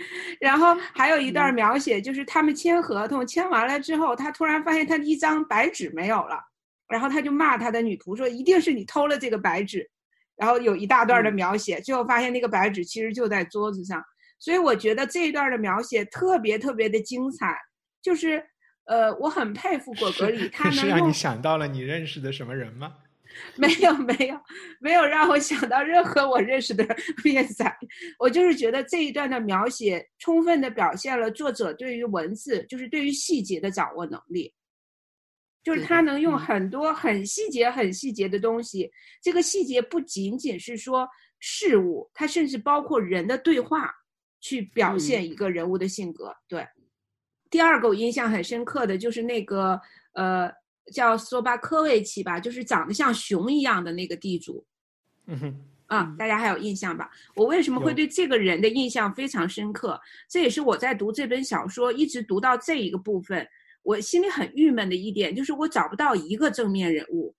然后还有一段描写，就是他们签合同，签完了之后，他突然发现他的一张白纸没有了，然后他就骂他的女仆说：“一定是你偷了这个白纸。”然后有一大段的描写，最后发现那个白纸其实就在桌子上。所以我觉得这一段的描写特别特别的精彩，就是。呃，我很佩服果戈里，他 能是让你想到了你认识的什么人吗？没有没有没有让我想到任何我认识的 面仔，我就是觉得这一段的描写充分的表现了作者对于文字，就是对于细节的掌握能力，就是他能用很多很细节、很细节的东西，这个细节不仅仅是说事物，它甚至包括人的对话，去表现一个人物的性格。对，第二个我印象很深刻的就是那个呃。叫索巴科维奇吧，就是长得像熊一样的那个地主，嗯哼，啊，大家还有印象吧？我为什么会对这个人的印象非常深刻？这也是我在读这本小说一直读到这一个部分，我心里很郁闷的一点，就是我找不到一个正面人物。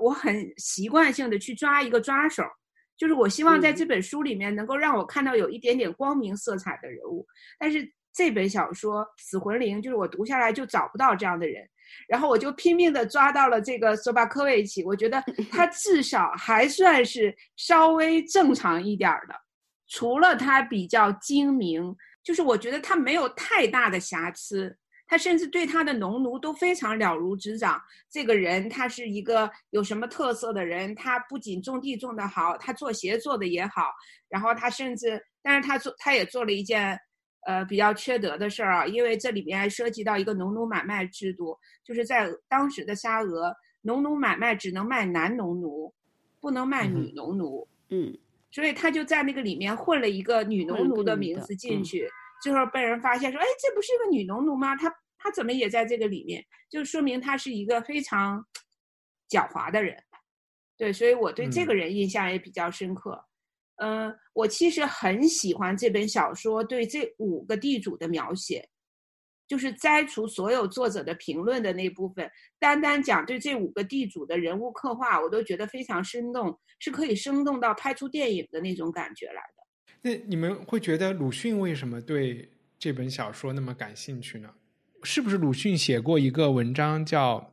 我很习惯性的去抓一个抓手，就是我希望在这本书里面能够让我看到有一点点光明色彩的人物，但是这本小说《死魂灵》就是我读下来就找不到这样的人。然后我就拼命的抓到了这个索巴科维奇，我觉得他至少还算是稍微正常一点的，除了他比较精明，就是我觉得他没有太大的瑕疵，他甚至对他的农奴都非常了如指掌。这个人他是一个有什么特色的人，他不仅种地种得好，他做鞋做的也好，然后他甚至，但是他做他也做了一件。呃，比较缺德的事儿啊，因为这里面还涉及到一个农奴买卖制度，就是在当时的沙俄，农奴买卖只能卖男农奴，不能卖女农奴。嗯，所以他就在那个里面混了一个女农奴的名字进去，最后被人发现说，哎，这不是一个女农奴吗？他他怎么也在这个里面？就说明他是一个非常狡猾的人。对，所以我对这个人印象也比较深刻。嗯，我其实很喜欢这本小说对这五个地主的描写，就是摘除所有作者的评论的那部分，单单讲对这五个地主的人物刻画，我都觉得非常生动，是可以生动到拍出电影的那种感觉来的。那你们会觉得鲁迅为什么对这本小说那么感兴趣呢？是不是鲁迅写过一个文章叫？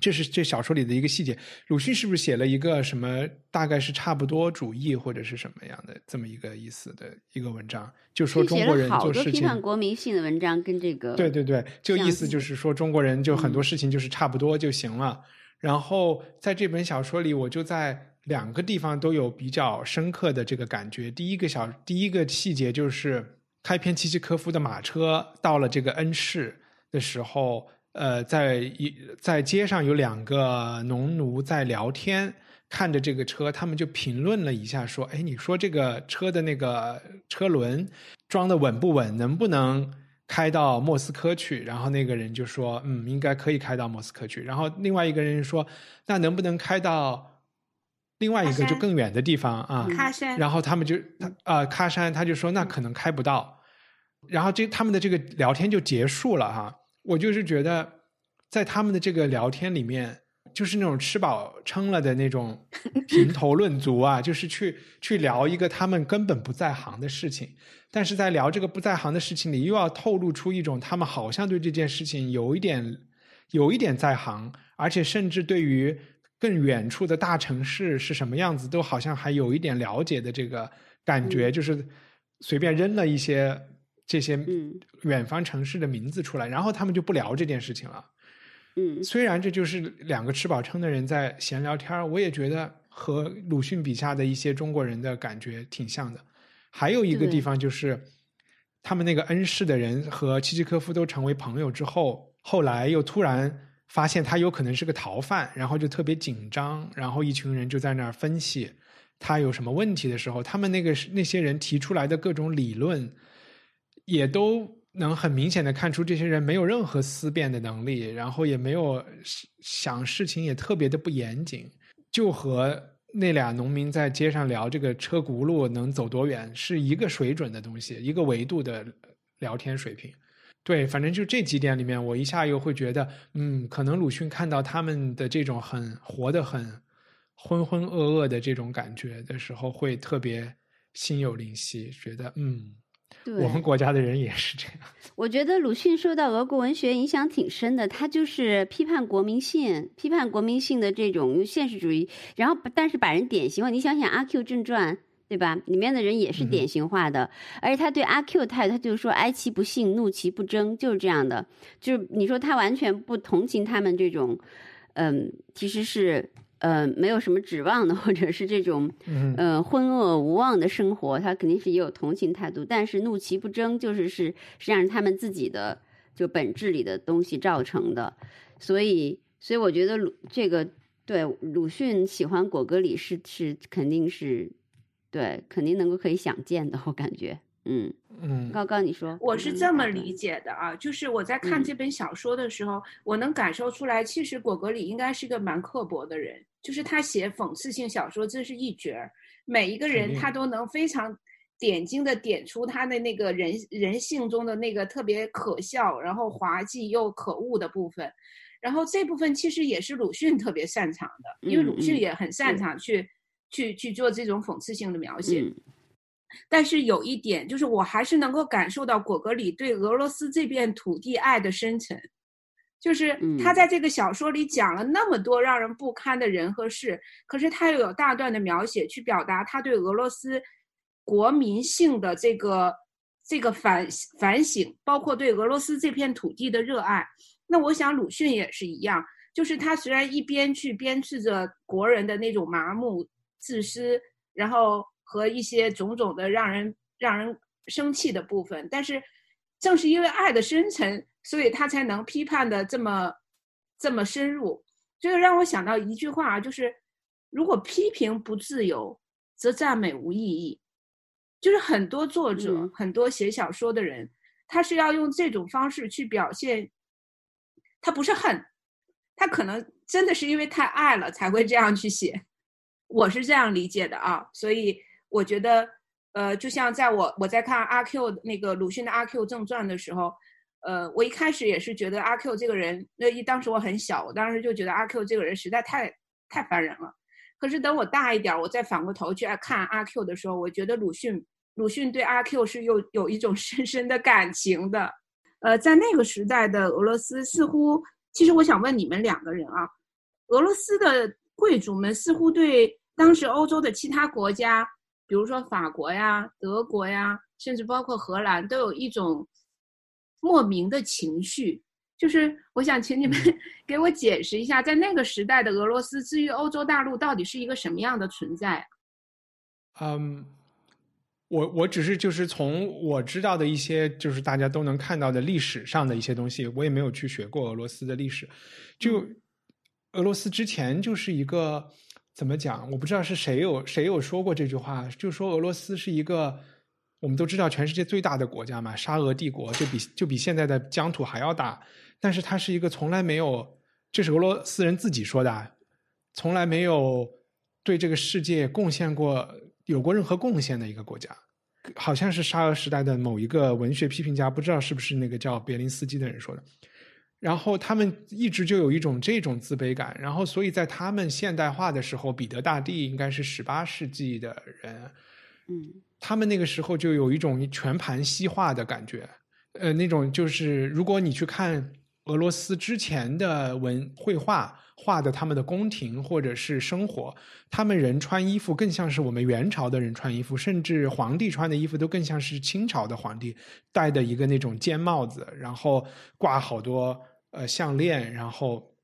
这是这小说里的一个细节，鲁迅是不是写了一个什么大概是差不多主义或者是什么样的这么一个意思的一个文章？就说中国人做事情，批判国民性的文章跟这个对对对，就意思就是说中国人就很多事情就是差不多就行了。然后在这本小说里，我就在两个地方都有比较深刻的这个感觉。第一个小第一个细节就是开篇契诃夫的马车到了这个恩市的时候。呃，在一在街上有两个农奴在聊天，看着这个车，他们就评论了一下，说：“哎，你说这个车的那个车轮装的稳不稳，能不能开到莫斯科去？”然后那个人就说：“嗯，应该可以开到莫斯科去。”然后另外一个人说：“那能不能开到另外一个就更远的地方啊？”喀山。然后他们就他啊，喀山，他就说：“那可能开不到。”然后这他们的这个聊天就结束了哈。我就是觉得，在他们的这个聊天里面，就是那种吃饱撑了的那种评头论足啊，就是去去聊一个他们根本不在行的事情，但是在聊这个不在行的事情里，又要透露出一种他们好像对这件事情有一点有一点在行，而且甚至对于更远处的大城市是什么样子，都好像还有一点了解的这个感觉，就是随便扔了一些。这些远方城市的名字出来，然后他们就不聊这件事情了。嗯，虽然这就是两个吃饱撑的人在闲聊天我也觉得和鲁迅笔下的一些中国人的感觉挺像的。还有一个地方就是，他们那个恩师的人和契诃科夫都成为朋友之后，后来又突然发现他有可能是个逃犯，然后就特别紧张，然后一群人就在那儿分析他有什么问题的时候，他们那个那些人提出来的各种理论。也都能很明显的看出，这些人没有任何思辨的能力，然后也没有想事情，也特别的不严谨，就和那俩农民在街上聊这个车轱辘能走多远是一个水准的东西，一个维度的聊天水平。对，反正就这几点里面，我一下又会觉得，嗯，可能鲁迅看到他们的这种很活得很浑浑噩噩的这种感觉的时候，会特别心有灵犀，觉得嗯。我们国家的人也是这样。我觉得鲁迅受到俄国文学影响挺深的，他就是批判国民性，批判国民性的这种现实主义，然后但是把人典型化。你想想《阿 Q 正传》，对吧？里面的人也是典型化的，而且他对阿 Q 态度，他就说哀其不幸，怒其不争，就是这样的。就是你说他完全不同情他们这种，嗯，其实是呃没有什么指望的，或者是这种呃浑噩无望的生活，他肯定是也有同情态度。但是怒其不争，就是是实际上是他们自己的就本质里的东西造成的。所以，所以我觉得鲁这个对鲁迅喜欢果戈里是是肯定是对肯定能够可以想见的，我感觉。嗯嗯，高高你说，我是这么理解的啊，就是我在看这本小说的时候，我能感受出来，其实果戈里应该是个蛮刻薄的人，就是他写讽刺性小说，真是一绝儿，每一个人他都能非常点睛的点出他的那个人人性中的那个特别可笑，然后滑稽又可恶的部分，然后这部分其实也是鲁迅特别擅长的，因为鲁迅也很擅长去去去做这种讽刺性的描写。但是有一点，就是我还是能够感受到果戈里对俄罗斯这片土地爱的深沉，就是他在这个小说里讲了那么多让人不堪的人和事，可是他又有大段的描写去表达他对俄罗斯国民性的这个这个反反省，包括对俄罗斯这片土地的热爱。那我想鲁迅也是一样，就是他虽然一边去鞭笞着国人的那种麻木、自私，然后。和一些种种的让人让人生气的部分，但是正是因为爱的深沉，所以他才能批判的这么这么深入。这个让我想到一句话，就是如果批评不自由，则赞美无意义。就是很多作者，很多写小说的人，他是要用这种方式去表现，他不是恨，他可能真的是因为太爱了才会这样去写。我是这样理解的啊，所以。我觉得，呃，就像在我我在看阿 Q 那个鲁迅的《阿 Q 正传》的时候，呃，我一开始也是觉得阿 Q 这个人，那一当时我很小，我当时就觉得阿 Q 这个人实在太太烦人了。可是等我大一点，我再反过头去看阿 Q 的时候，我觉得鲁迅鲁迅对阿 Q 是有有一种 深深的感情的。呃，在那个时代的俄罗斯，似乎其实我想问你们两个人啊，俄罗斯的贵族们似乎对当时欧洲的其他国家。比如说法国呀、德国呀，甚至包括荷兰，都有一种莫名的情绪。就是我想请你们 给我解释一下，在那个时代的俄罗斯，至于欧洲大陆到底是一个什么样的存在？嗯，我我只是就是从我知道的一些，就是大家都能看到的历史上的一些东西，我也没有去学过俄罗斯的历史。就俄罗斯之前就是一个。怎么讲？我不知道是谁有谁有说过这句话，就说俄罗斯是一个我们都知道全世界最大的国家嘛，沙俄帝国就比就比现在的疆土还要大，但是它是一个从来没有，这是俄罗斯人自己说的，从来没有对这个世界贡献过有过任何贡献的一个国家，好像是沙俄时代的某一个文学批评家，不知道是不是那个叫别林斯基的人说的。然后他们一直就有一种这种自卑感，然后所以在他们现代化的时候，彼得大帝应该是十八世纪的人，嗯，他们那个时候就有一种全盘西化的感觉，呃，那种就是如果你去看俄罗斯之前的文绘画画的他们的宫廷或者是生活，他们人穿衣服更像是我们元朝的人穿衣服，甚至皇帝穿的衣服都更像是清朝的皇帝戴的一个那种尖帽子，然后挂好多。呃，项链，然后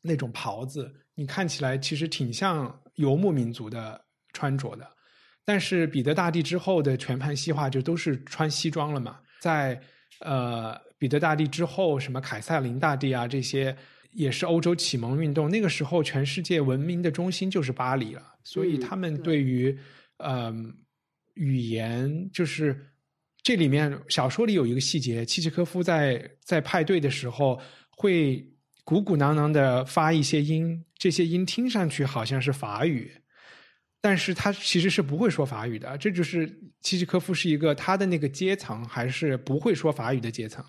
那种袍子，你看起来其实挺像游牧民族的穿着的。但是彼得大帝之后的全盘西化，就都是穿西装了嘛。在呃彼得大帝之后，什么凯瑟琳大帝啊，这些也是欧洲启蒙运动。那个时候，全世界文明的中心就是巴黎了。所以他们对于呃语言，就是这里面小说里有一个细节，契契科夫在在派对的时候。会鼓鼓囊囊的发一些音，这些音听上去好像是法语，但是他其实是不会说法语的。这就是契诃科夫是一个他的那个阶层还是不会说法语的阶层。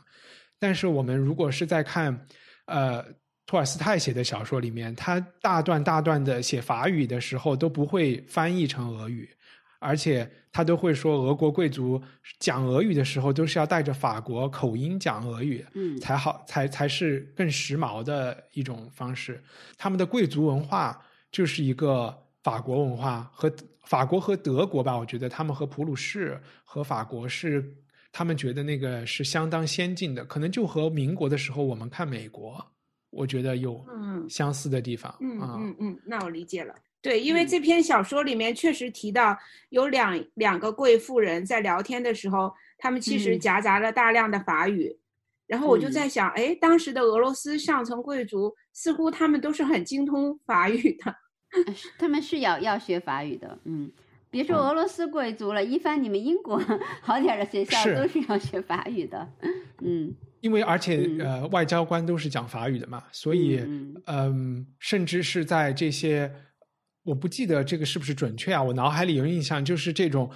但是我们如果是在看呃托尔斯泰写的小说里面，他大段大段的写法语的时候都不会翻译成俄语。而且他都会说，俄国贵族讲俄语的时候都是要带着法国口音讲俄语，嗯，才好，才才是更时髦的一种方式。他们的贵族文化就是一个法国文化，和法国和德国吧，我觉得他们和普鲁士和法国是他们觉得那个是相当先进的，可能就和民国的时候我们看美国我觉得有相似的地方。嗯嗯嗯，那我理解了。对，因为这篇小说里面确实提到有两两个贵妇人在聊天的时候，他们其实夹杂了大量的法语。然后我就在想，哎，当时的俄罗斯上层贵族似乎他们都是很精通法语的，他们是要要学法语的。嗯，别说俄罗斯贵族了，一般你们英国 好点的学校都是要学法语的。嗯。因为而且呃，外交官都是讲法语的嘛，所以嗯，甚至是在这些，我不记得这个是不是准确啊？我脑海里有印象，就是这种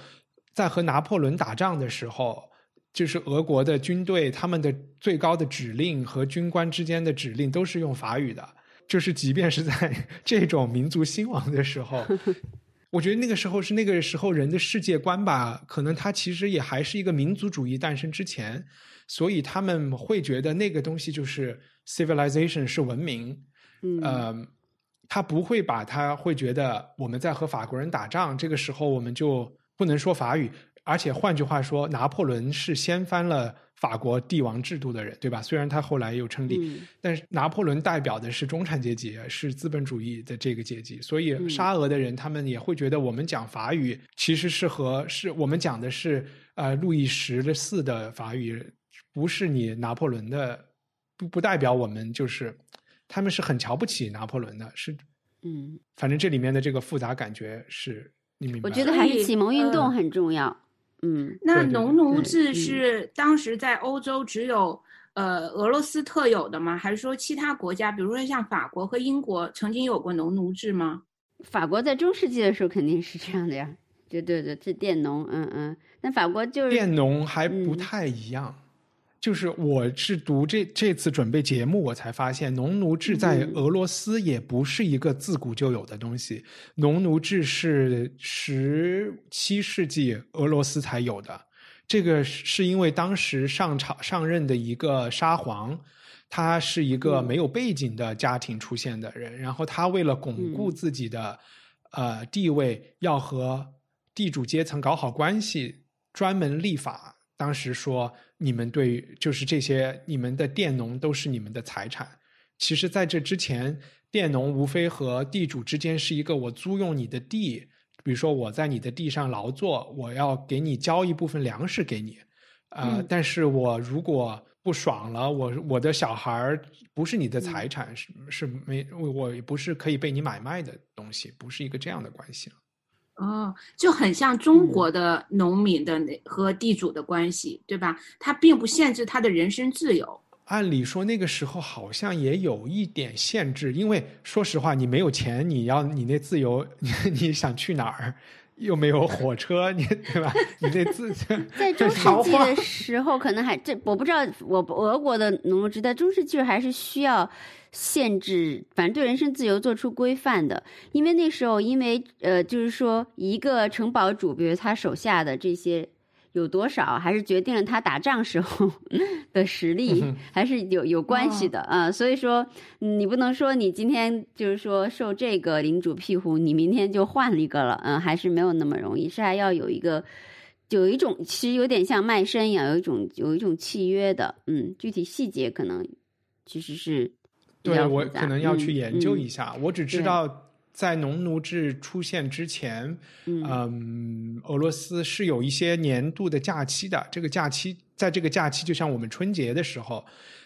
在和拿破仑打仗的时候，就是俄国的军队他们的最高的指令和军官之间的指令都是用法语的，就是即便是在 这种民族兴亡的时候，我觉得那个时候是那个时候人的世界观吧，可能他其实也还是一个民族主义诞生之前。所以他们会觉得那个东西就是 civilization 是文明，嗯，他不会把他会觉得我们在和法国人打仗，这个时候我们就不能说法语，而且换句话说，拿破仑是掀翻了法国帝王制度的人，对吧？虽然他后来又称帝，但是拿破仑代表的是中产阶级，是资本主义的这个阶级，所以沙俄的人他们也会觉得我们讲法语其实是和是我们讲的是呃路易十的四的法语。不是你拿破仑的，不不代表我们就是，他们是很瞧不起拿破仑的，是，嗯，反正这里面的这个复杂感觉是你明白。我觉得还是启蒙运动很重要，嗯。那农奴制是当时在欧洲只有呃俄罗斯特有的吗？还是说其他国家，比如说像法国和英国曾经有过农奴制吗？法国在中世纪的时候肯定是这样的呀，对对对，是佃农，嗯嗯。那法国就是佃农还不太一样。就是我是读这这次准备节目，我才发现农奴制在俄罗斯也不是一个自古就有的东西。农奴制是十七世纪俄罗斯才有的。这个是因为当时上朝上任的一个沙皇，他是一个没有背景的家庭出现的人，然后他为了巩固自己的呃地位，要和地主阶层搞好关系，专门立法。当时说。你们对，就是这些，你们的佃农都是你们的财产。其实，在这之前，佃农无非和地主之间是一个我租用你的地，比如说我在你的地上劳作，我要给你交一部分粮食给你，啊，但是我如果不爽了，我我的小孩不是你的财产，是是没，我不是可以被你买卖的东西，不是一个这样的关系了。哦，就很像中国的农民的那和地主的关系，对吧？他并不限制他的人身自由。按理说那个时候好像也有一点限制，因为说实话，你没有钱，你要你那自由，你 你想去哪儿？又没有火车，你对吧？你那自 在中世纪的时候，可能还这我不知道，我俄国的农奴制在中世纪还是需要。限制，反正对人身自由做出规范的，因为那时候，因为呃，就是说，一个城堡主，比如他手下的这些有多少，还是决定了他打仗时候 的实力，还是有有关系的啊。所以说，你不能说你今天就是说受这个领主庇护，你明天就换了一个了，嗯，还是没有那么容易，是还要有一个，有一种其实有点像卖身一样，有一种有一种契约的，嗯，具体细节可能其实是。对，我可能要去研究一下。我只知道，在农奴制出现之前，嗯，俄罗斯是有一些年度的假期的。这个假期，在这个假期，就像我们春节的时候，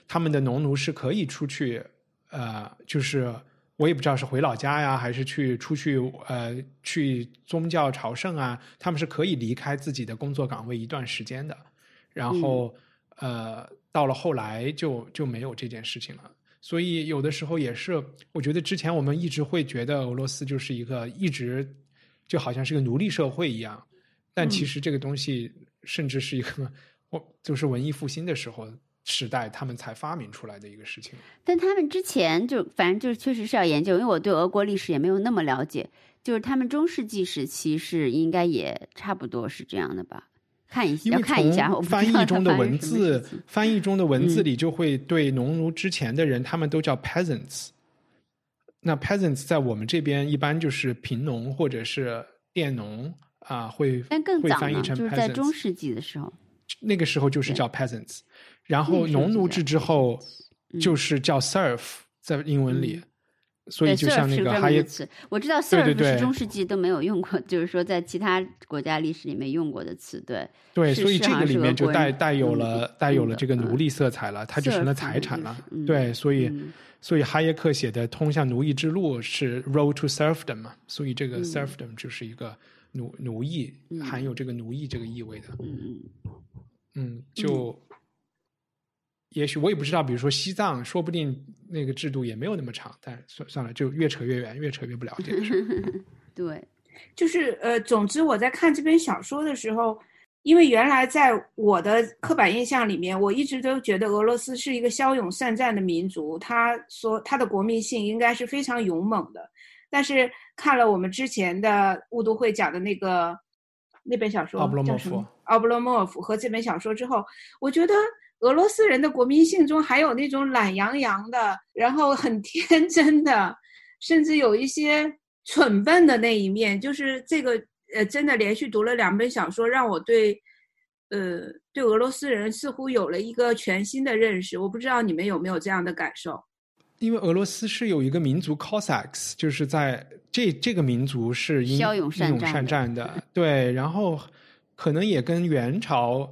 他们的农奴是可以出去，呃，就是我也不知道是回老家呀，还是去出去，呃，去宗教朝圣啊，他们是可以离开自己的工作岗位一段时间的。然后，呃，到了后来就就没有这件事情了。所以有的时候也是，我觉得之前我们一直会觉得俄罗斯就是一个一直就好像是个奴隶社会一样，但其实这个东西甚至是一个，我就是文艺复兴的时候时代他们才发明出来的一个事情。但他们之前就反正就确实是要研究，因为我对俄国历史也没有那么了解，就是他们中世纪时期是应该也差不多是这样的吧。看一下，翻译中的文字，翻译中的文字里就会对农奴之前的人，他们都叫 peasants。那 peasants 在我们这边一般就是贫农或者是佃农啊，会但更早呢，就是在中世纪的时候，那个时候就是叫 peasants。然后农奴制之后就是叫 serf，在英文里。所以就像那个哈耶词，我知道 serf 是中世纪都没有用过，就是说在其他国家历史里面用过的词，对。对，所以这个里面就带带有了带有了这个奴隶色彩了，它就成了财产了。对，所以所以哈耶克写的《通向奴役之路》是 road to serfdom 嘛，所以这个 serfdom 就是一个奴奴役，含有这个奴役这个意味的。嗯嗯。嗯，就。也许我也不知道，比如说西藏，说不定那个制度也没有那么长，但算算了，就越扯越远，越扯越不了解。对，就是呃，总之我在看这本小说的时候，因为原来在我的刻板印象里面，我一直都觉得俄罗斯是一个骁勇善战的民族，他说他的国民性应该是非常勇猛的。但是看了我们之前的雾都会讲的那个那本小说叫什么《奥布洛莫夫》和这本小说之后，我觉得。俄罗斯人的国民性中还有那种懒洋洋的，然后很天真的，甚至有一些蠢笨的那一面。就是这个，呃，真的连续读了两本小说，让我对，呃，对俄罗斯人似乎有了一个全新的认识。我不知道你们有没有这样的感受？因为俄罗斯是有一个民族 Cossacks，就是在这这个民族是英英勇善战的，对，然后可能也跟元朝。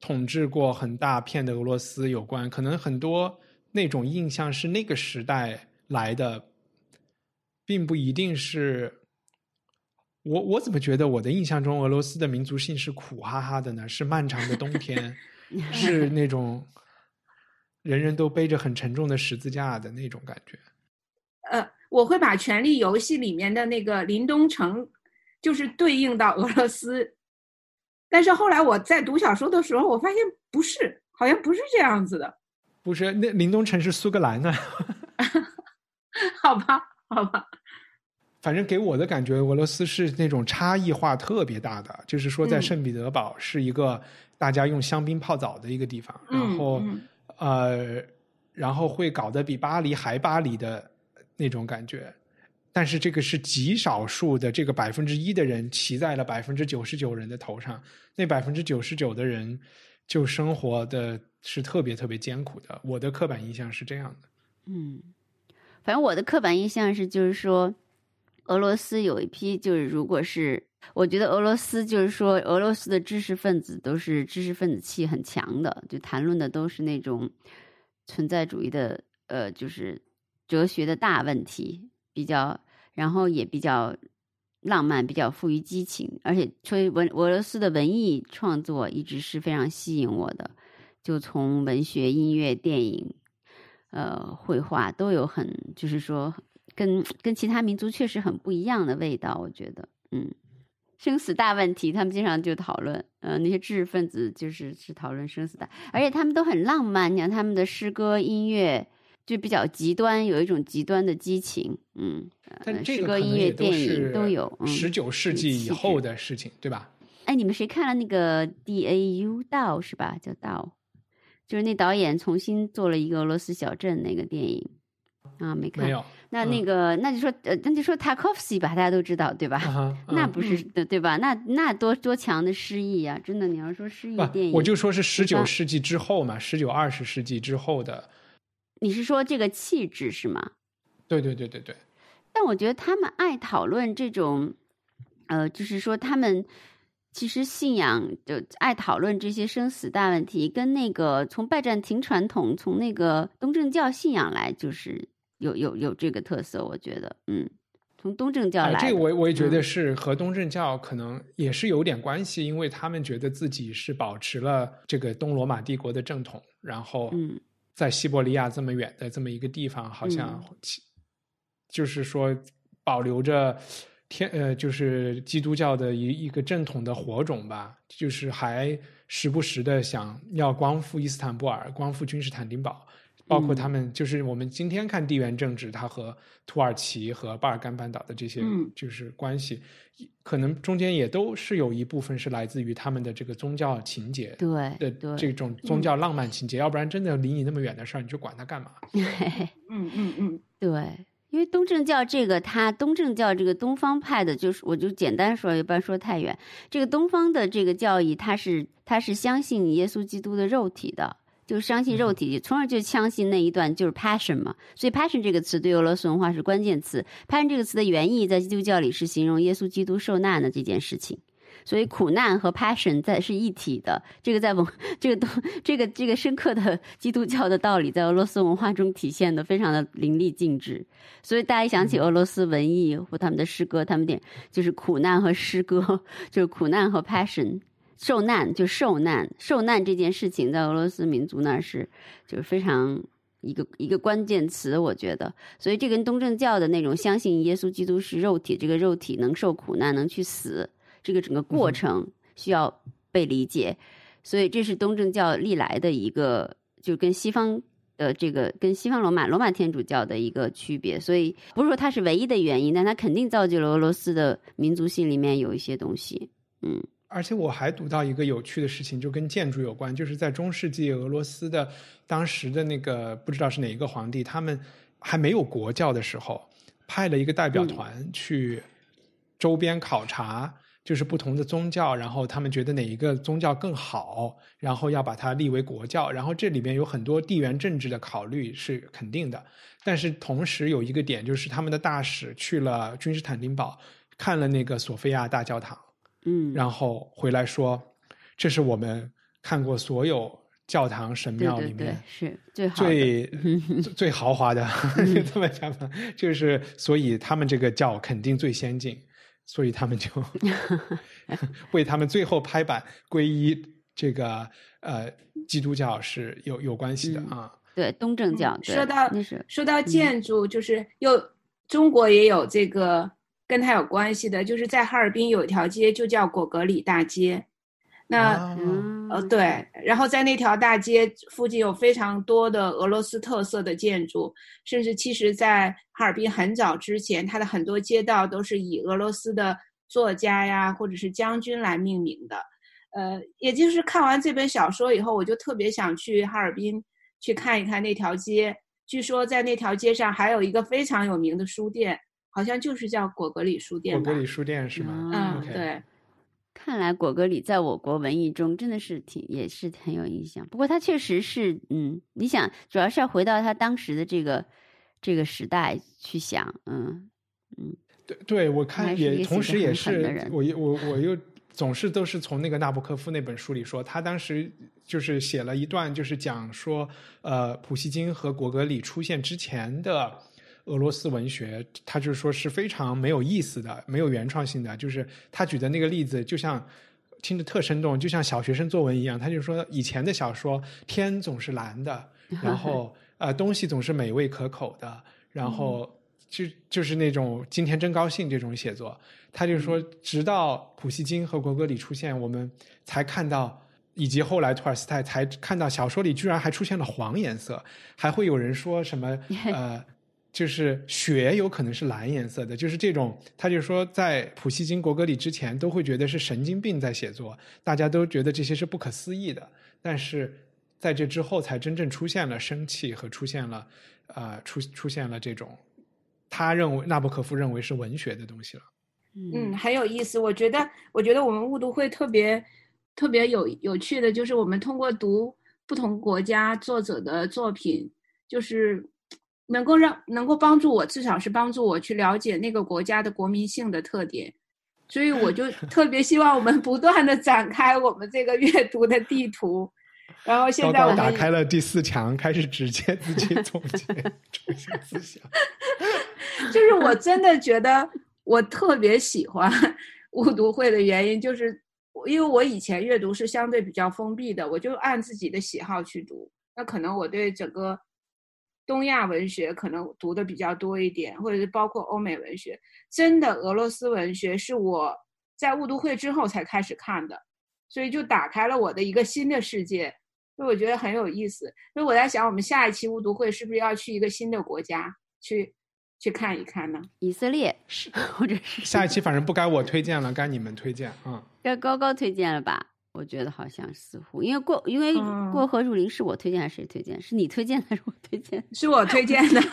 统治过很大片的俄罗斯有关，可能很多那种印象是那个时代来的，并不一定是。我我怎么觉得我的印象中俄罗斯的民族性是苦哈哈的呢？是漫长的冬天，是那种人人都背着很沉重的十字架的那种感觉。呃，我会把《权力游戏》里面的那个林东城，就是对应到俄罗斯。但是后来我在读小说的时候，我发现不是，好像不是这样子的。不是，那林东城是苏格兰的。好吧，好吧。反正给我的感觉，俄罗斯是那种差异化特别大的，就是说，在圣彼得堡是一个大家用香槟泡澡的一个地方，然后呃，然后会搞得比巴黎还巴黎的那种感觉。但是这个是极少数的，这个百分之一的人骑在了百分之九十九人的头上，那百分之九十九的人就生活的是特别特别艰苦的。我的刻板印象是这样的。嗯，反正我的刻板印象是，就是说，俄罗斯有一批，就是如果是我觉得俄罗斯，就是说，俄罗斯的知识分子都是知识分子气很强的，就谈论的都是那种存在主义的，呃，就是哲学的大问题，比较。然后也比较浪漫，比较富于激情，而且吹文俄罗斯的文艺创作一直是非常吸引我的。就从文学、音乐、电影，呃，绘画都有很，就是说跟跟其他民族确实很不一样的味道。我觉得，嗯，生死大问题，他们经常就讨论，呃，那些知识分子就是是讨论生死大，而且他们都很浪漫，你看他们的诗歌、音乐。就比较极端，有一种极端的激情，嗯，但这个音乐、电影都有。十九世纪以后的事情，对吧？哎，你们谁看了那个 D A U 道是吧？叫道，就是那导演重新做了一个俄罗斯小镇那个电影啊，没看。没有。那那个，那就说呃，那就说 Tarkovsky 吧，大家都知道对吧？那不是对对吧？那那多多强的诗意啊！真的，你要说诗意电影，我就说是十九世纪之后嘛，十九二十世纪之后的。你是说这个气质是吗？对对对对对。但我觉得他们爱讨论这种，呃，就是说他们其实信仰就爱讨论这些生死大问题，跟那个从拜占庭传统、从那个东正教信仰来，就是有有有这个特色。我觉得，嗯，从东正教来，这个我我也觉得是和东正教可能也是有点关系，因为他们觉得自己是保持了这个东罗马帝国的正统，然后嗯。在西伯利亚这么远的这么一个地方，好像就是说保留着天呃，就是基督教的一一个正统的火种吧，就是还时不时的想要光复伊斯坦布尔，光复君士坦丁堡。包括他们，就是我们今天看地缘政治，它和土耳其和巴尔干半岛的这些就是关系，可能中间也都是有一部分是来自于他们的这个宗教情节，对的这种宗教浪漫情节，要不然真的离你那么远的事儿，你就管它干嘛？嗯嗯嗯，对，因为东正教这个，它东正教这个东方派的，就是我就简单说，一般说太远，这个东方的这个教义，它是它是相信耶稣基督的肉体的。就相信肉体，从而就相信那一段就是 passion 嘛。所以 passion 这个词对俄罗斯文化是关键词。passion 这个词的原意在基督教里是形容耶稣基督受难的这件事情。所以苦难和 passion 在是一体的，这个在文这个东这个这个深刻的基督教的道理在俄罗斯文化中体现的非常的淋漓尽致。所以大家一想起俄罗斯文艺或他们的诗歌，他们点就是苦难和诗歌，就是苦难和 passion，受难就受难，受难这件事情在俄罗斯民族那是就是非常一个一个关键词，我觉得。所以这跟东正教的那种相信耶稣基督是肉体，这个肉体能受苦难，能去死。这个整个过程需要被理解，所以这是东正教历来的一个，就跟西方的这个跟西方罗马罗马天主教的一个区别。所以不是说它是唯一的原因，但它肯定造就了俄罗斯的民族性里面有一些东西。嗯，而且我还读到一个有趣的事情，就跟建筑有关，就是在中世纪俄罗斯的当时的那个不知道是哪一个皇帝，他们还没有国教的时候，派了一个代表团去周边考察。就是不同的宗教，然后他们觉得哪一个宗教更好，然后要把它立为国教，然后这里面有很多地缘政治的考虑是肯定的，但是同时有一个点就是他们的大使去了君士坦丁堡，看了那个索菲亚大教堂，嗯，然后回来说，这是我们看过所有教堂神庙里面是最最 最豪华的，这么讲吧，就是所以他们这个教肯定最先进。所以他们就 为他们最后拍板皈依这个呃基督教是有有关系的啊。对，东正教。说到说到建筑，就是又中国也有这个跟他有关系的，就是在哈尔滨有一条街就叫果戈里大街。那呃对，然后在那条大街附近有非常多的俄罗斯特色的建筑，甚至其实，在哈尔滨很早之前，它的很多街道都是以俄罗斯的作家呀或者是将军来命名的。呃，也就是看完这本小说以后，我就特别想去哈尔滨去看一看那条街。据说在那条街上还有一个非常有名的书店，好像就是叫果戈里书店。果戈里书店是吗？嗯，对。看来果戈里在我国文艺中真的是挺也是很有影响。不过他确实是，嗯，你想，主要是要回到他当时的这个这个时代去想，嗯嗯。对对，我看也同时也是，我我我又总是都是从那个纳博科夫那本书里说，他当时就是写了一段，就是讲说，呃，普希金和果戈里出现之前的。俄罗斯文学，他就是说是非常没有意思的，没有原创性的。就是他举的那个例子，就像听着特生动，就像小学生作文一样。他就说，以前的小说，天总是蓝的，然后呃，东西总是美味可口的，然后就就是那种今天真高兴这种写作。他就说，直到普希金和国歌里出现，我们才看到，以及后来托尔斯泰才看到，小说里居然还出现了黄颜色，还会有人说什么 呃。就是血有可能是蓝颜色的，就是这种，他就说在普希金、国歌里之前都会觉得是神经病在写作，大家都觉得这些是不可思议的，但是在这之后才真正出现了生气和出现了，呃，出出现了这种他认为纳博科夫认为是文学的东西了。嗯，很有意思。我觉得，我觉得我们误读会特别特别有有趣的，就是我们通过读不同国家作者的作品，就是。能够让能够帮助我，至少是帮助我去了解那个国家的国民性的特点，所以我就 特别希望我们不断的展开我们这个阅读的地图。然后现在我打开了第四墙，开始直接自己总结 中心思想。就是我真的觉得我特别喜欢误读会的原因，就是因为我以前阅读是相对比较封闭的，我就按自己的喜好去读，那可能我对整个。东亚文学可能读的比较多一点，或者是包括欧美文学。真的，俄罗斯文学是我在误读会之后才开始看的，所以就打开了我的一个新的世界。所以我觉得很有意思。所以我在想，我们下一期误读会是不是要去一个新的国家去去看一看呢？以色列是，或者是下一期反正不该我推荐了，该你们推荐啊。该高高推荐了吧？我觉得好像似乎，因为过因为过河入林是我推荐还是谁推荐？是你推荐还是我推荐？是我推荐的。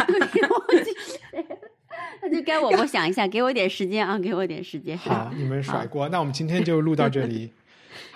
那就该我我 想一下，给我点时间啊，给我点时间。好，你们甩锅。那我们今天就录到这里。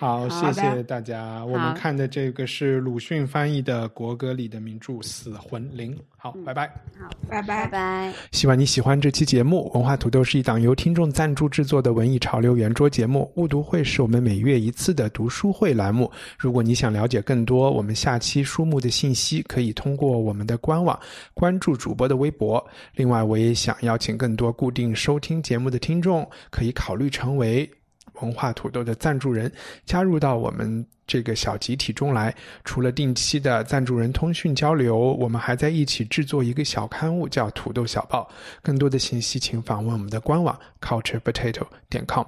好，谢谢大家。我们看的这个是鲁迅翻译的国歌里的名著《死魂灵》。好，拜拜。好，拜拜拜。希望你喜欢这期节目。文化土豆是一档由听众赞助制作的文艺潮流圆桌节目。误读会是我们每月一次的读书会栏目。如果你想了解更多我们下期书目的信息，可以通过我们的官网关注主播的微博。另外，我也想邀请更多固定收听节目的听众，可以考虑成为。文化土豆的赞助人加入到我们这个小集体中来。除了定期的赞助人通讯交流，我们还在一起制作一个小刊物，叫《土豆小报》。更多的信息，请访问我们的官网 culturepotato 点 com。